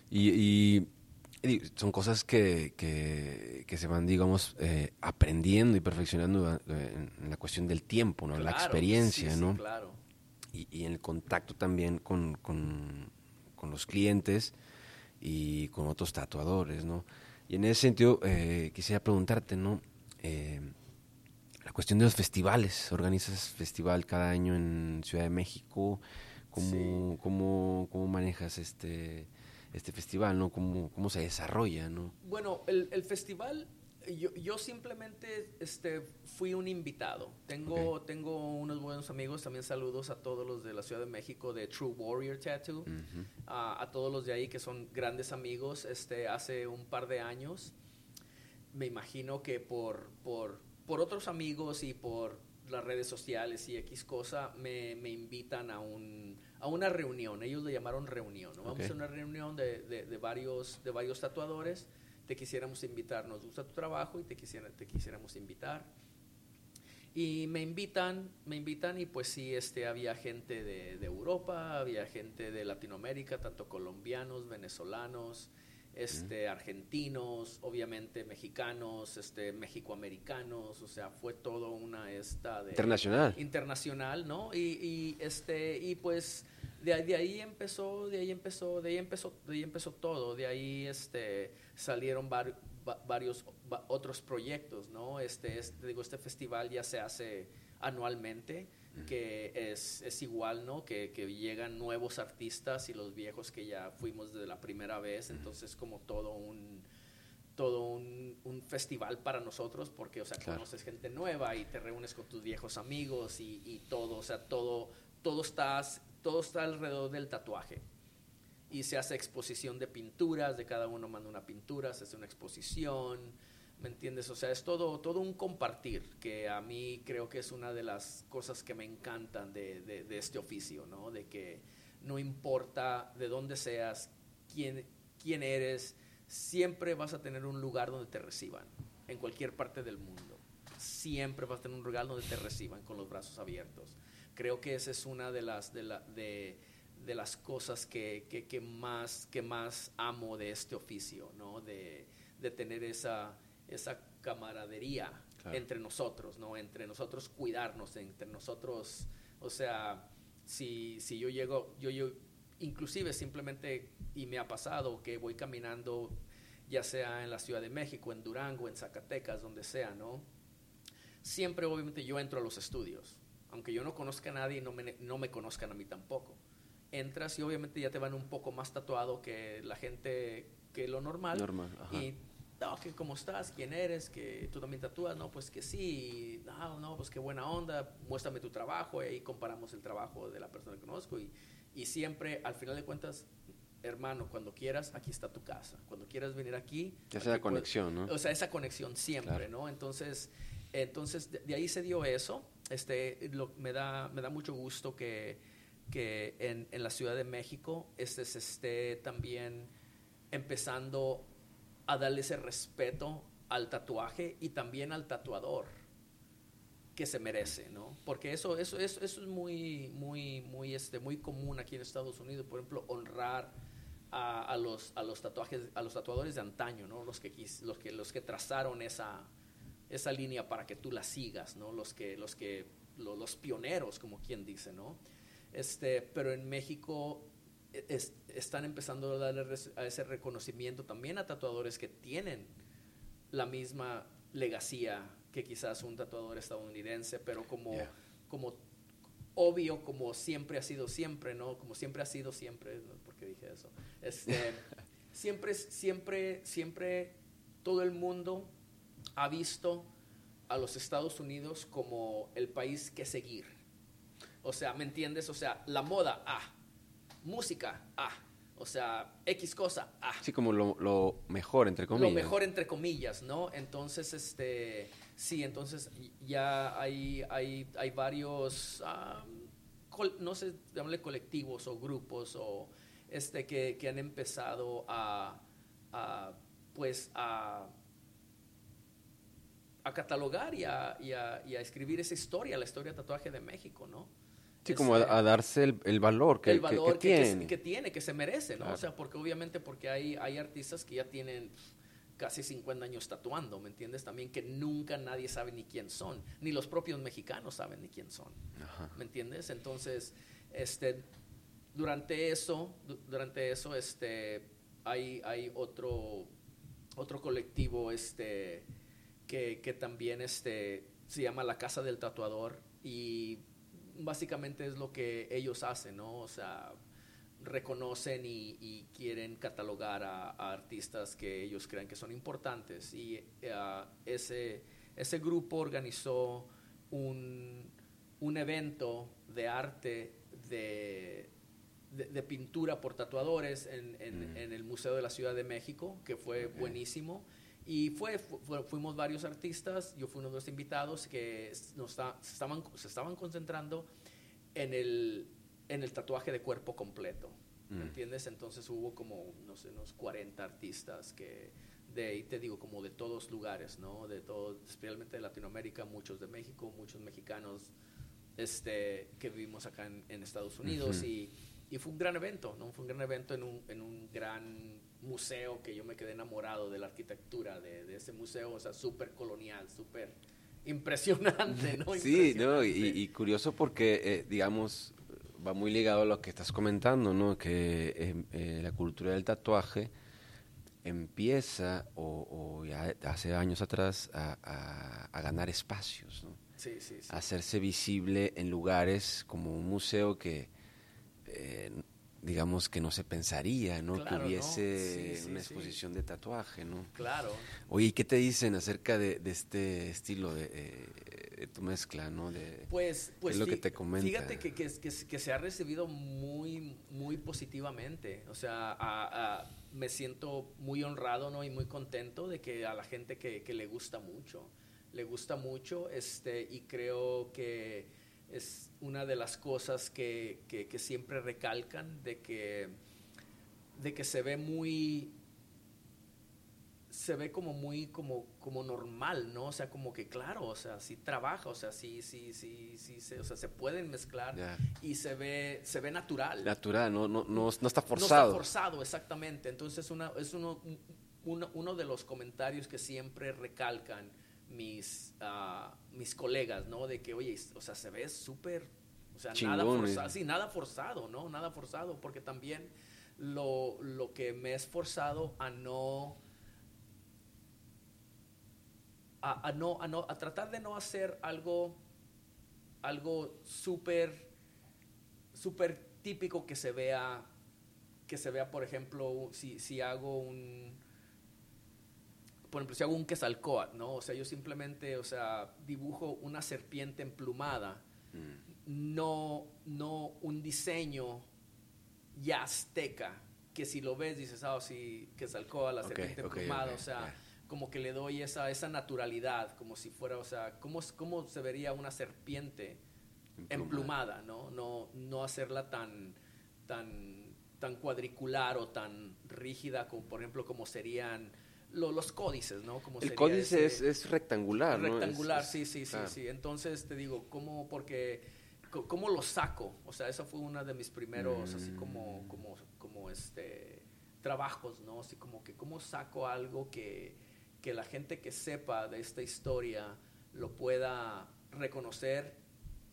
Y, son cosas que, que, se van, digamos, eh, aprendiendo y perfeccionando eh, en, la cuestión del tiempo, ¿no? la experiencia, ¿no? claro. Y, y, en el contacto también con, con, con, los clientes y con otros tatuadores, ¿no? Y en ese sentido, eh, quisiera preguntarte, ¿no? Eh, la cuestión de los festivales. Organizas festival cada año en Ciudad de México. ¿Cómo, cómo, manejas este, este festival? ¿no? ¿Cómo, ¿Cómo se desarrolla? ¿no? Bueno, el, el festival, yo, yo, simplemente este, fui un invitado. Tengo, tengo unos buenos amigos, también saludos a todos los de la Ciudad de México de True Warrior Tattoo, a, todos los de ahí que son grandes amigos. Este, hace un par de años me imagino que por, por, por otros amigos y por las redes sociales y X cosa, me, me invitan a, un, a una reunión. Ellos le llamaron reunión. Vamos a una reunión de, de, varios, de varios tatuadores. Te quisiéramos invitar, nos gusta tu trabajo y te, quisiera, te quisiéramos invitar. Y me invitan, me invitan y pues sí, este, había gente de, de Europa, había gente de Latinoamérica, tanto colombianos, venezolanos, este, argentinos, obviamente mexicanos, este, mexicoamericanos, o sea, fue todo una esta de internacional, internacional, ¿no? Y, y este y pues de, de, ahí empezó, de ahí empezó, de ahí empezó, de ahí empezó todo, de ahí este salieron varios otros proyectos, ¿no? Este, este, digo, este festival ya se hace anualmente que es, es, igual, ¿no? Que, que, llegan nuevos artistas y los viejos que ya fuimos desde la primera vez, entonces como todo un todo un, un festival para nosotros porque, o sea, conoces gente nueva y te reúnes con tus viejos amigos y, y todo, o sea, todo, todo, estás, todo está alrededor del tatuaje. Y se hace exposición de pinturas, de cada uno manda una pintura, se hace una exposición, ¿Me entiendes? O sea, es todo, todo un compartir, que a mí creo que es una de las cosas que me encantan de, de, este oficio, ¿no? De que no importa de dónde seas, quién, quién eres, siempre vas a tener un lugar donde te reciban, en cualquier parte del mundo. Siempre vas a tener un lugar donde te reciban con los brazos abiertos. Creo que esa es una de las, de la, de, de las cosas que, que, que, más, que más amo de este oficio, ¿no? De, de tener esa esa camaradería entre nosotros, ¿no? Entre nosotros cuidarnos, entre nosotros, o sea, si, si yo llego, yo, yo, inclusive simplemente, y me ha pasado que voy caminando, ya sea en la Ciudad de México, en Durango, en Zacatecas, donde sea, ¿no? Siempre, obviamente, yo entro a los estudios, aunque yo no conozca a nadie y no me, no me conozcan a mí tampoco. Entras y obviamente ya te van un poco más tatuado que la gente que lo normal. normal y no, que cómo estás, quién eres, que tú también tatúas, no, pues que sí, no, no, pues qué buena onda, muéstrame tu trabajo, y ahí comparamos el trabajo de la persona que conozco y, y siempre, al final de cuentas, hermano, cuando quieras, aquí está tu casa. Cuando quieras venir aquí. Esa conexión, ¿no? O sea, esa conexión siempre, ¿no? Entonces, entonces de, ahí se dio eso. Este, me, da, me da mucho gusto que, que en, en la Ciudad de México este, se esté también empezando a darle ese respeto al tatuaje y también al tatuador que se merece, ¿no? Porque eso, eso, eso, eso es muy, muy, muy, este, muy común aquí en Estados Unidos, por ejemplo, honrar a, a, los, a los tatuajes, a los tatuadores de antaño, ¿no? Los que, los que, los que trazaron esa, esa línea para que tú la sigas, ¿no? Los que, los que, los, pioneros, como quien dice, ¿no? Este, pero en México están empezando a darle a ese reconocimiento también a tatuadores que tienen la misma legacía que quizás un tatuador estadounidense, pero como, como obvio, como siempre ha sido siempre, ¿no? Como siempre ha sido siempre, ¿no? porque dije eso. Este, [laughs] siempre, siempre, siempre todo el mundo ha visto a los Estados Unidos como el país que seguir. O sea, ¿me entiendes? O sea, la moda, ah, música, ah. o sea, X cosa, ah. Sí, como lo, lo mejor, entre comillas. Lo mejor, entre comillas, ¿no? Entonces, este, sí, entonces ya hay, hay, hay varios, no sé, llamarle colectivos o grupos o este, que, que han empezado a, a pues, a a catalogar y a, y, a, y a, escribir esa historia, la historia de tatuaje de México, ¿no? Sí, como a, darse el, el, valor que, el valor que, que, tiene. que, tiene, que se merece, ¿no? O sea, porque obviamente porque hay, hay artistas que ya tienen casi 50 años tatuando, ¿me entiendes? También que nunca nadie sabe ni quién son, ni los propios mexicanos saben ni quién son, Ajá. ¿me entiendes? Entonces, este, durante eso, durante eso, este, hay, hay otro, otro colectivo, este, que, que también, este, se llama La Casa del Tatuador y básicamente es lo que ellos hacen, ¿no? O sea, reconocen y, quieren catalogar a, artistas que ellos creen que son importantes. Y uh, ese, ese grupo organizó un, un evento de arte de, de, pintura por tatuadores en, en, mm. en, el Museo de la Ciudad de México, que fue buenísimo. Y fue, fuimos varios artistas, yo fui uno de los invitados que nos estaban, se estaban concentrando en el, en el tatuaje de cuerpo completo. ¿Me mm. entiendes? Entonces hubo como, no sé, unos 40 artistas que de ahí te digo, como de todos lugares, ¿no? De todo, especialmente de Latinoamérica, muchos de México, muchos mexicanos este, que vivimos acá en, en Estados Unidos. y, y, fue un gran evento, ¿no? Fue un gran evento en un, en un gran museo que yo me quedé enamorado de la arquitectura de, de ese museo, o sea, súper colonial, súper impresionante, ¿no? Sí, no, y, curioso porque, eh, digamos, va muy ligado a lo que estás comentando, ¿no? Que em, eh, la cultura del tatuaje empieza, o, ya hace años atrás, a, a, ganar espacios, ¿no? Sí, sí, a hacerse visible en lugares como un museo que eh, digamos que no se pensaría, ¿no? que hubiese una exposición de tatuaje, ¿no? Claro. Oye, ¿y qué te dicen acerca de, este estilo de, eh, tu mezcla, ¿no? De, pues, pues es lo que te comenta? Fíjate que, que, que, se ha recibido muy, muy positivamente. O sea, me siento muy honrado, ¿no? Y muy contento de que a la gente que, le gusta mucho, le gusta mucho, este, y creo que es una de las cosas que, que, siempre recalcan, de que, de que se ve muy, se ve como muy como, como normal, ¿no? O sea, como que claro, o sea, sí trabaja, o sea, sí, sí, sí, sí, se, o sea, se pueden mezclar y se ve, se ve natural. Natural, no, no, no, no está forzado. No está forzado, exactamente. Entonces una, es uno, uno, uno de los comentarios que siempre recalcan mis, uh, mis colegas, ¿no? De que, oye, o sea, se ve súper, o sea, nada forzado, sí, nada forzado, ¿no? Nada forzado, porque también lo, lo que me he esforzado a no, a, a, no, a no, a tratar de no hacer algo, algo súper, súper típico que se vea, que se vea, por ejemplo, si, si hago un, por ejemplo, si hago un quesalcoat, ¿no? O sea, yo simplemente, o sea, dibujo una serpiente emplumada, mm. no, no un diseño ya azteca, que si lo ves dices, ah, sí, Quetzalcóatl, la serpiente emplumada, o sea, como que le doy esa, esa naturalidad, como si fuera, o sea, ¿cómo, cómo se vería una serpiente emplumada, ¿no? No, no hacerla tan, tan, tan cuadricular o tan rígida como, por ejemplo, como serían los códices, ¿no? Como el códice es, es, rectangular, ¿no? Rectangular, sí, sí, sí, sí. Entonces te digo, ¿cómo? Porque, ¿cómo lo saco? O sea, esa fue una de mis primeros, así como, mm. como, como este, trabajos, ¿no? Así como que, ¿cómo saco algo que, que la gente que sepa de esta historia lo pueda reconocer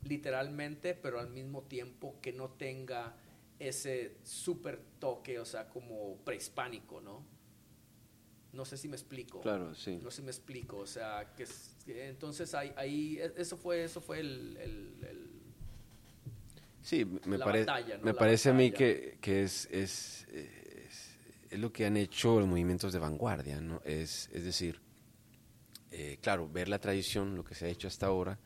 literalmente, pero al mismo tiempo que no tenga ese súper toque, o sea, como prehispánico, ¿no? No sé si me explico. Claro, sí. No sé si me explico. O sea, que, entonces ahí, ahí, e, eso fue, eso fue el, el, sí, me, me parece a mí que, que es, es, es, lo que han hecho los movimientos de vanguardia, ¿no? Es, es decir, eh, claro, ver la tradición, lo que se ha hecho hasta ahora,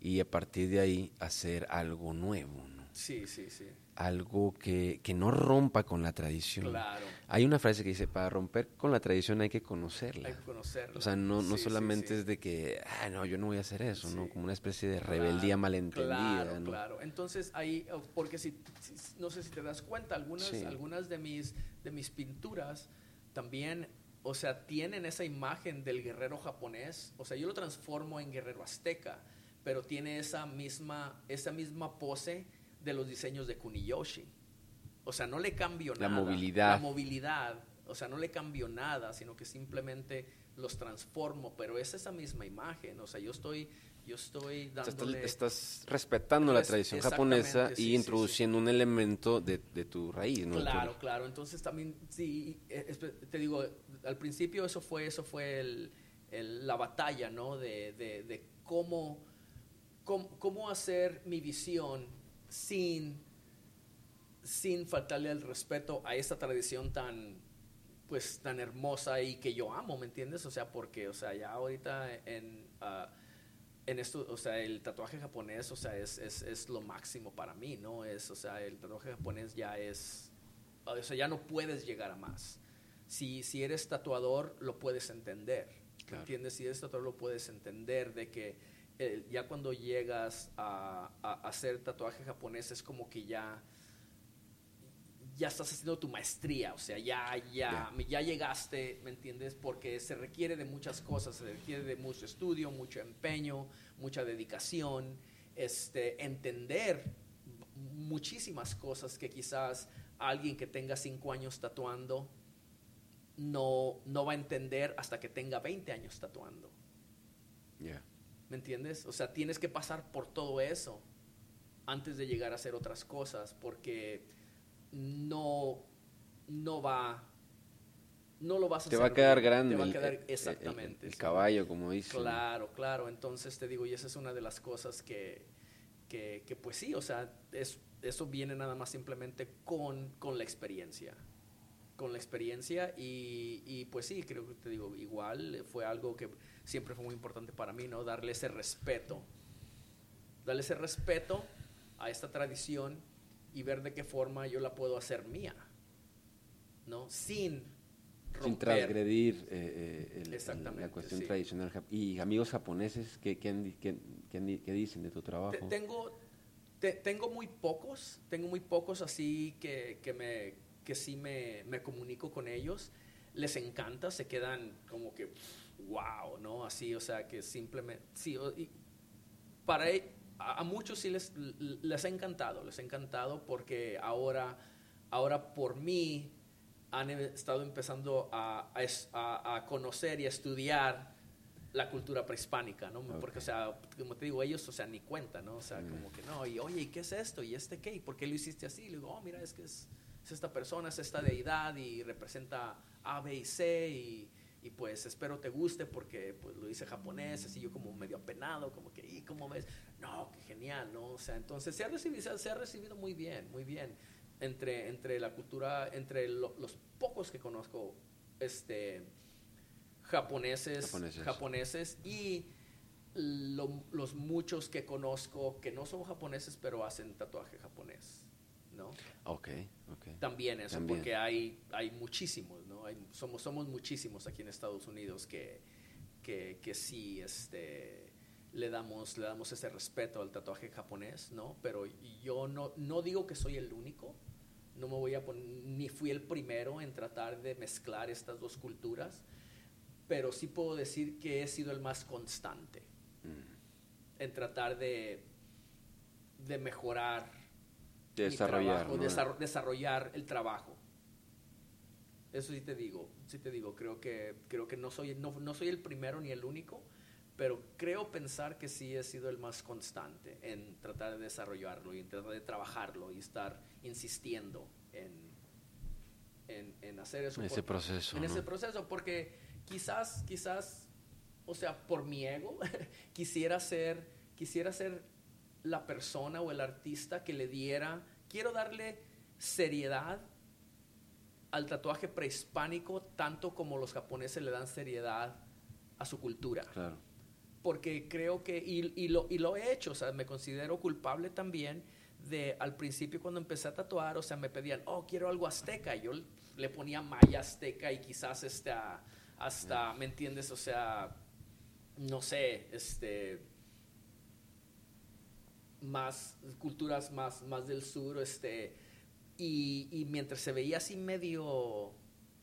y a partir de ahí hacer algo nuevo, ¿no? Sí, sí, sí. Algo que, que no rompa con la tradición. Claro. Hay una frase que dice, para romper con la tradición hay que conocerla. Hay que conocerla. O sea, no, no Sí, solamente sí. es de que, ah, no, yo no voy a hacer eso, ¿no? Como una especie de Claro, rebeldía malentendida, Claro, ¿no? claro. Entonces ahí, oh, porque si, si- no sé si te das cuenta, algunas, algunas de mis, de mis pinturas también, o sea, tienen esa imagen del guerrero japonés. O sea, yo lo transformo en guerrero azteca, pero tiene esa misma, esa misma pose de los diseños de Kuniyoshi. O sea, no le cambio La nada. movilidad. La movilidad. O sea, no le cambio nada, sino que simplemente los transformo, pero es esa misma imagen. O sea, yo estoy, yo estoy sea, estás- dándole... estás respetando la tradición japonesa sí, y sí, introduciendo un elemento de, de tu raíz, ¿no? Claro, claro. Entonces también, sí, eh, te digo, al principio eso fue, eso fue el- el- la batalla, ¿no? De, de- de cómo, cómo, cómo hacer mi visión sin, sin faltarle el respeto a esta tradición tan, pues, tan hermosa y que yo amo, ¿me entiendes? O sea, porque, o sea, ya ahorita en... ah, en esto, o sea, el tatuaje japonés, o sea, es, es, es lo máximo para mí, ¿no? Es, o sea, el tatuaje japonés ya es, o sea, ya no puedes llegar a más. Si, si eres tatuador, lo puedes entender, ¿me Claro. ¿entiendes? Si eres tatuador, lo puedes entender de que eh, ya cuando llegas a, a, a hacer tatuaje japonés es como que ya ya estás haciendo tu maestría, o sea, ya, ya, ya llegaste, ¿me entiendes? Porque se requiere de muchas cosas, se requiere de mucho estudio, mucho empeño, mucha dedicación, este, entender muchísimas cosas que quizás alguien que tenga cinco años tatuando no, no va a entender hasta que tenga 20 años tatuando. Ya. ¿Me entiendes? O sea, tienes que pasar por todo eso antes de llegar a hacer otras cosas, porque no, no va, no lo vas a Te hacer va a quedar bien, grande Te va a quedar el- exactamente. el caballo, como dicen. Claro, claro. Entonces te digo, y esa es una de las cosas que, que, que, pues sí, o sea, es, eso viene nada más simplemente con, con la experiencia. Con la experiencia y, y, pues sí, creo que te digo, igual fue algo que siempre fue muy importante para mí, ¿no? Darle ese respeto. Darle ese respeto a esta tradición y ver de qué forma yo la puedo hacer mía, ¿no? Sin romper. Sin transgredir eh, eh, el- la cuestión sí. tradicional. Y amigos japoneses, ¿qué, qué, qué- qué dicen de tu trabajo? Te- tengo, te- tengo muy pocos, tengo muy pocos así que, que, me, que sí me, me comunico con ellos. Les encanta, se quedan como que, wow, ¿no? Así, o sea, que simplemente, sí, y para e- a, a muchos sí les, les ha encantado, les ha encantado porque ahora, ahora por mí han e- estado empezando a, a conocer y a estudiar la cultura prehispánica, ¿no? Porque, o sea, como te digo, ellos, o sea, ni cuenta, ¿no? O sea, Mm. como que no, y oye, ¿y qué es esto? ¿Y este qué? ¿Y por qué lo hiciste así? Le digo, oh, mira, es que es, es esta persona, es esta deidad y representa A, B y C y, y, pues espero te guste porque pues lo hice japonés, así yo como medio apenado, como que, ¿y cómo ves? No, qué genial, ¿no? O sea, entonces se ha recibido, se ha- recibido muy bien, muy bien entre, entre la cultura, entre lo- los pocos que conozco, este japoneses, Japoneses. japoneses, y lo- los muchos que conozco que no son japoneses pero hacen tatuaje japonés, ¿no? Ok, ok. También eso, También. porque hay, hay muchísimos, ¿no? Hay, somos, somos muchísimos aquí en Estados Unidos que, que, que sí este, le, damos, le damos ese respeto al tatuaje japonés, ¿no? Pero yo no, no digo que soy el único, no me voy a poner, ni fui el primero en tratar de mezclar estas dos culturas, pero sí puedo decir que he sido el más constante Mm. en tratar de, de mejorar desarrollar, trabajo, ¿no? desarro- desarrollar el trabajo. Eso sí te digo, sí te digo, creo que, creo que no, soy, no, no soy el primero ni el único, pero creo pensar que sí he sido el más constante en tratar de desarrollarlo y en tratar de trabajarlo y estar insistiendo en, en, en hacer eso. En ese por- proceso, En ¿no? ese proceso, porque quizás, quizás, o sea, por mi ego, [laughs] quisiera ser, quisiera ser la persona o el artista que le diera, quiero darle seriedad al tatuaje prehispánico tanto como los japoneses le dan seriedad a su cultura. Claro. Porque creo que, y, y lo, y lo he hecho, o sea, me considero culpable también de al principio cuando empecé a tatuar, o sea, me pedían, oh, quiero algo azteca. Yo le ponía maya azteca y quizás este, hasta, ¿me entiendes? O sea, no sé, este, más culturas más, más del sur, este, y, y mientras se veía así medio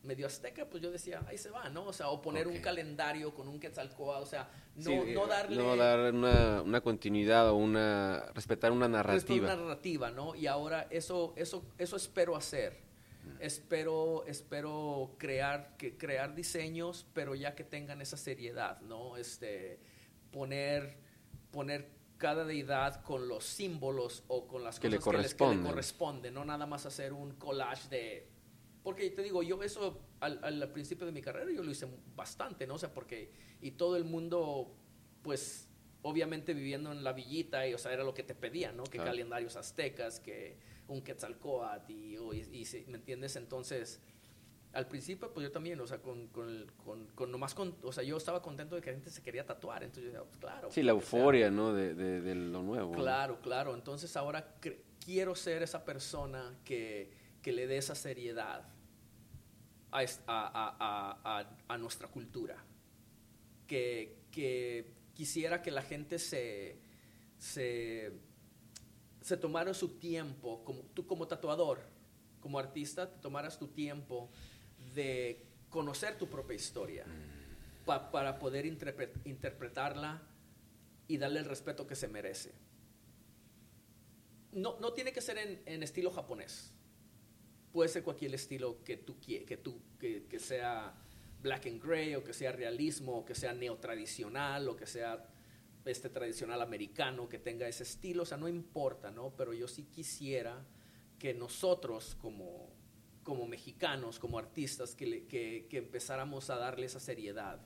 medio azteca, pues yo decía, ahí se va, ¿no? O sea, o poner un calendario con un quetzalcoatl, o sea, no, no darle... No dar una, una, continuidad o una... respetar una narrativa. Respetar una narrativa, ¿no? Y ahora eso, eso, eso espero hacer. Mm. Espero, espero crear, que, crear diseños, pero ya que tengan esa seriedad, ¿no? Este, poner, poner cada deidad con los símbolos o con las que cosas le que, le corresponden, no nada más hacer un collage de porque te digo, yo eso al, al, principio de mi carrera yo lo hice bastante, ¿no? O sea, porque, y todo el mundo, pues, obviamente viviendo en la villita, y, o sea, era lo que te pedían, ¿no? Que calendarios aztecas, que un quetzalcoatl, y, y, ¿me entiendes? Entonces, al principio, pues yo también, o sea, con, con, con, con nomás con, o sea, yo estaba contento de que la gente se quería tatuar, entonces yo decía, pues claro. Sí, la euforia, ¿no? De, de, lo nuevo. Claro, claro, entonces ahora quiero ser esa persona que, que le dé esa seriedad a, a, a, nuestra cultura. Que, que, quisiera que la gente se, se, se tomara su tiempo, como, tú como tatuador, como artista, te tomaras tu tiempo de conocer tu propia historia para poder interpretarla y darle el respeto que se merece. No, no tiene que ser en, en estilo japonés puede ser cualquier estilo que tú que tú que, que, sea black and gray o que sea realismo o que sea neotradicional o que sea este tradicional americano que tenga ese estilo, o sea, no importa, ¿no? Pero yo sí quisiera que nosotros como, como mexicanos, como artistas, que, que, que empezáramos a darle esa seriedad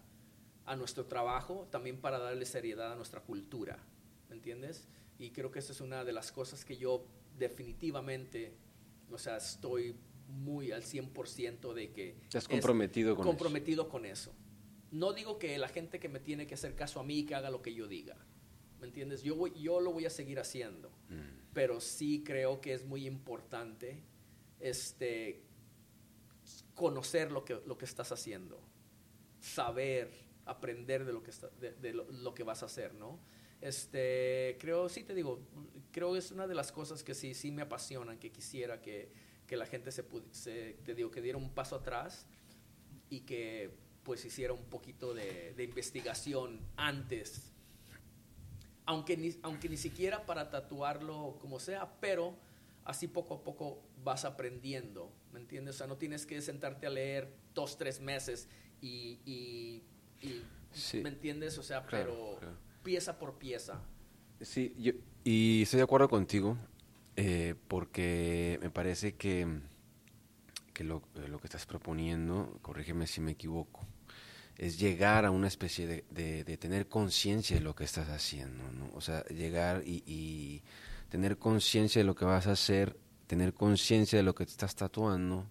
a nuestro trabajo, también para darle seriedad a nuestra cultura, ¿me entiendes? Y creo que esa es una de las cosas que yo definitivamente o sea, estoy muy al 100% de que... Estás comprometido con comprometido con eso. No digo que la gente que me tiene que hacer caso a mí que haga lo que yo diga. ¿Me entiendes? Yo, yo lo voy a seguir haciendo. Mm. Pero sí creo que es muy importante este, conocer lo que, lo que estás haciendo. Saber, aprender de lo que, está, de, lo, que vas a hacer, ¿no? Este, creo, sí te digo, creo que es una de las cosas que sí, sí me apasionan, que quisiera que, que la gente se, se, te digo, que diera un paso atrás y que pues hiciera un poquito de, investigación antes, aunque aunque ni siquiera para tatuarlo como sea, pero así poco a poco vas aprendiendo, ¿me entiendes? O sea, no tienes que sentarte a leer dos, tres meses y, y, ¿me entiendes? O sea, pero pieza por pieza. Sí, yo, y estoy de acuerdo contigo, eh, porque me parece que, que lo, eh, lo, que estás proponiendo, corrígeme si me equivoco, es llegar a una especie de, de, tener conciencia de lo que estás haciendo, ¿no? O sea, llegar y, y tener conciencia de lo que vas a hacer, tener conciencia de lo que te estás tatuando,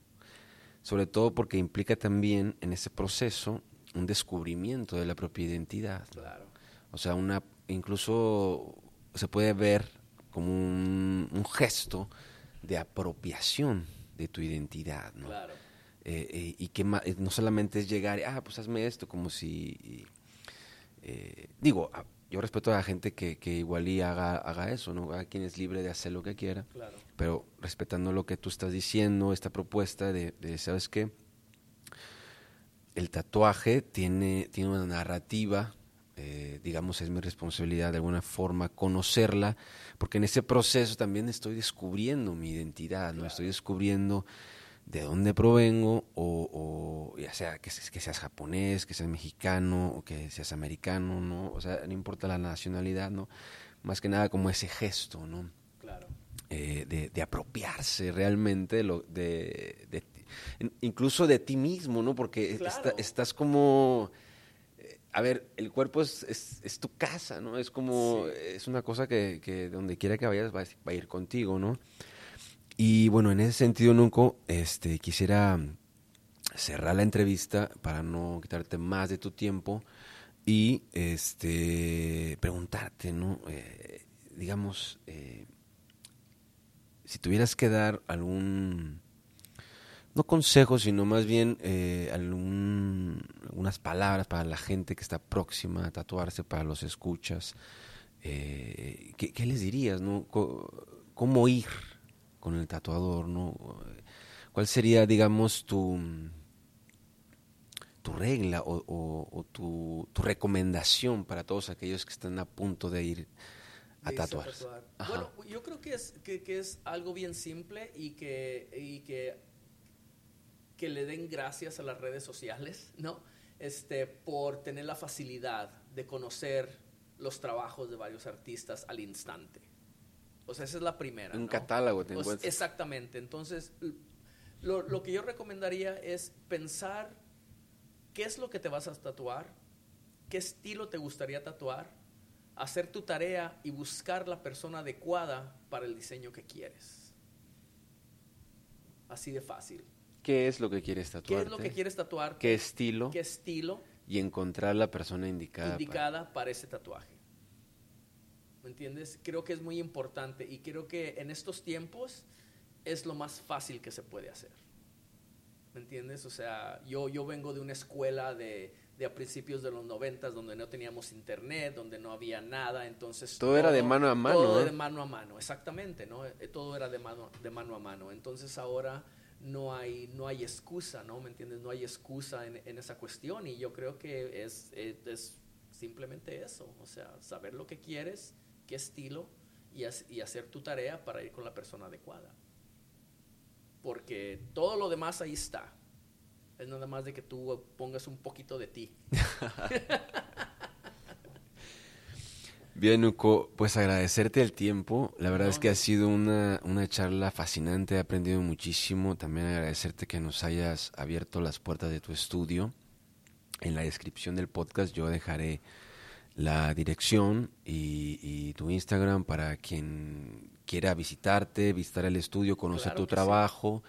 sobre todo porque implica también en ese proceso un descubrimiento de la propia identidad. Claro. O sea, una, incluso se puede ver como un, gesto de apropiación de tu identidad, ¿no? Claro. Eh, eh, y que eh, no solamente es llegar ah, pues hazme esto, como si... digo, yo respeto a la gente que, que igual y haga, haga eso, ¿no? A quien es libre de hacer lo que quiera, claro. Pero respetando lo que tú estás diciendo, esta propuesta de, de ¿sabes qué? El tatuaje tiene, tiene una narrativa eh, digamos, es mi responsabilidad de alguna forma conocerla, porque en ese proceso también estoy descubriendo mi identidad, no estoy descubriendo de dónde provengo, o, ya sea que, que, seas japonés, que seas mexicano, o que seas americano, ¿no? O sea, no importa la nacionalidad, ¿no? Más que nada como ese gesto, ¿no? Eh, de, de, apropiarse realmente de, lo, de, incluso de ti mismo, ¿no? Porque estás como a ver, el cuerpo es, es, tu casa, ¿no? Es como, es una cosa que, que, donde quiera que vayas va, a ir contigo, ¿no? Y bueno, en ese sentido, nunca este, quisiera cerrar la entrevista para no quitarte más de tu tiempo y este, preguntarte, ¿no? Eh, digamos, eh, si tuvieras que dar algún, no consejo, sino más bien eh, algún, algunas palabras para la gente que está próxima a tatuarse, para los escuchas, eh, ¿qué, les dirías? No? ¿Cómo ir con el tatuador? ¿Cuál sería, digamos, tu, tu regla o, tu, recomendación para todos aquellos que están a punto de ir a tatuar? Bueno, yo creo que es, que, es algo bien simple y que, y que, que le den gracias a las redes sociales, ¿no? Este, por tener la facilidad de conocer los trabajos de varios artistas al instante. O sea, esa es la primera. Un catálogo te Exactamente. Entonces, lo, lo, que yo recomendaría es pensar qué es lo que te vas a tatuar, qué estilo te gustaría tatuar, hacer tu tarea y buscar la persona adecuada para el diseño que quieres. Así de fácil. ¿Qué es lo que quieres tatuar? ¿Qué es lo que quieres tatuar? ¿Qué estilo? ¿Qué estilo? Y encontrar la persona indicada. Indicada para ese tatuaje. ¿Me entiendes? Creo que es muy importante y creo que en estos tiempos es lo más fácil que se puede hacer. ¿Me entiendes? O sea, yo, yo vengo de una escuela de, de a principios de los noventas donde no teníamos internet, donde no había nada, entonces... Todo, era de mano a mano. Todo era de mano a mano, exactamente, ¿no? Eh, todo era de mano, de mano a mano. Entonces ahora no hay, no hay excusa, ¿no? ¿Me entiendes? No hay excusa en, en esa cuestión y yo creo que es, es, es, simplemente eso, o sea, saber lo que quieres qué estilo y, y hacer tu tarea para ir con la persona adecuada. Porque todo lo demás ahí está. Es nada más de que tú pongas un poquito de ti. [laughs] Bien, Uco, pues agradecerte el tiempo. La verdad es que ha sido una, una, charla fascinante, he aprendido muchísimo. También agradecerte que nos hayas abierto las puertas de tu estudio. En la descripción del podcast yo dejaré la dirección y, tu Instagram para quien quiera visitarte, visitar el estudio, conocer tu trabajo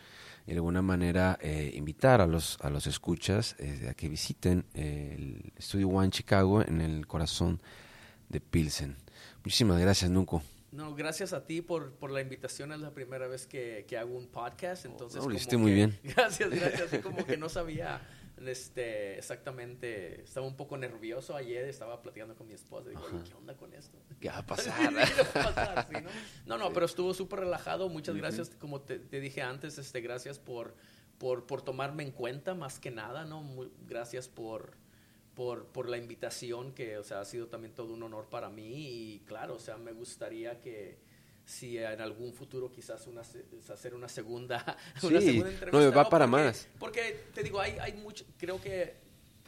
de alguna manera eh, invitar a los, a los escuchas eh, a que visiten el Estudio One Chicago en el corazón de Pilsen. Muchísimas gracias, Nuco. No, gracias a ti por, por la invitación. Es la primera vez que, que hago un podcast, entonces... lo hiciste muy bien. [laughs] Gracias, gracias. como que no sabía este, exactamente, estaba un poco nervioso ayer, estaba platicando con mi esposa, digo, ¿qué onda con esto? [laughs] ¿Qué va a [laughs] pasar? [laughs] ¿no? ¿no? pero estuvo súper relajado, muchas gracias, como te, dije antes, este, gracias por, por, por, tomarme en cuenta más que nada, ¿no? gracias por, por, por la invitación, que, o sea, ha sido también todo un honor para mí y claro, o sea, me gustaría que si en algún futuro quizás una, hacer una segunda, [laughs] una segunda entrevista. No, va para más. Porque te digo, hay, hay mucho, creo que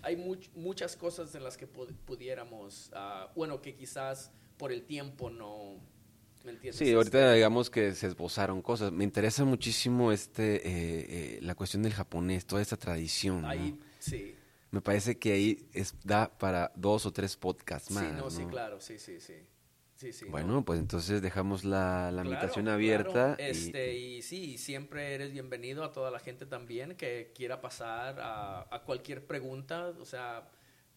hay muchas cosas en las que pudiéramos, uh, bueno, que quizás por el tiempo no, ¿me entiendes? Sí, ahorita este, digamos que se esbozaron cosas. Me interesa muchísimo este, eh, eh, la cuestión del japonés, toda esta tradición. Ahí, sí. Me parece que ahí es, da para dos o tres podcasts más. Sí, no, sí, claro, sí, sí, sí bueno, pues entonces dejamos la, la invitación abierta. Este, y... sí, siempre eres bienvenido a toda la gente también que quiera pasar a, a, cualquier pregunta. O sea,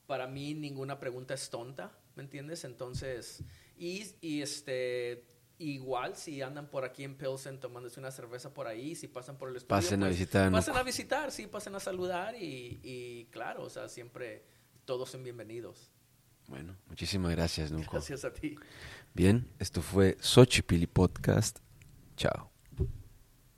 para mí ninguna pregunta es tonta, ¿me entiendes? Entonces, y, y este, igual si andan por aquí en Pilsen tomándose una cerveza por ahí, si pasan por el estudio. Pasen a pues, visitar. Pasen a visitar, sí, pasen a saludar y, y claro, o sea, siempre todos son bienvenidos. Bueno, muchísimas gracias, Nunco. Gracias a ti. Bien, esto fue Xochipilli Podcast. Chao.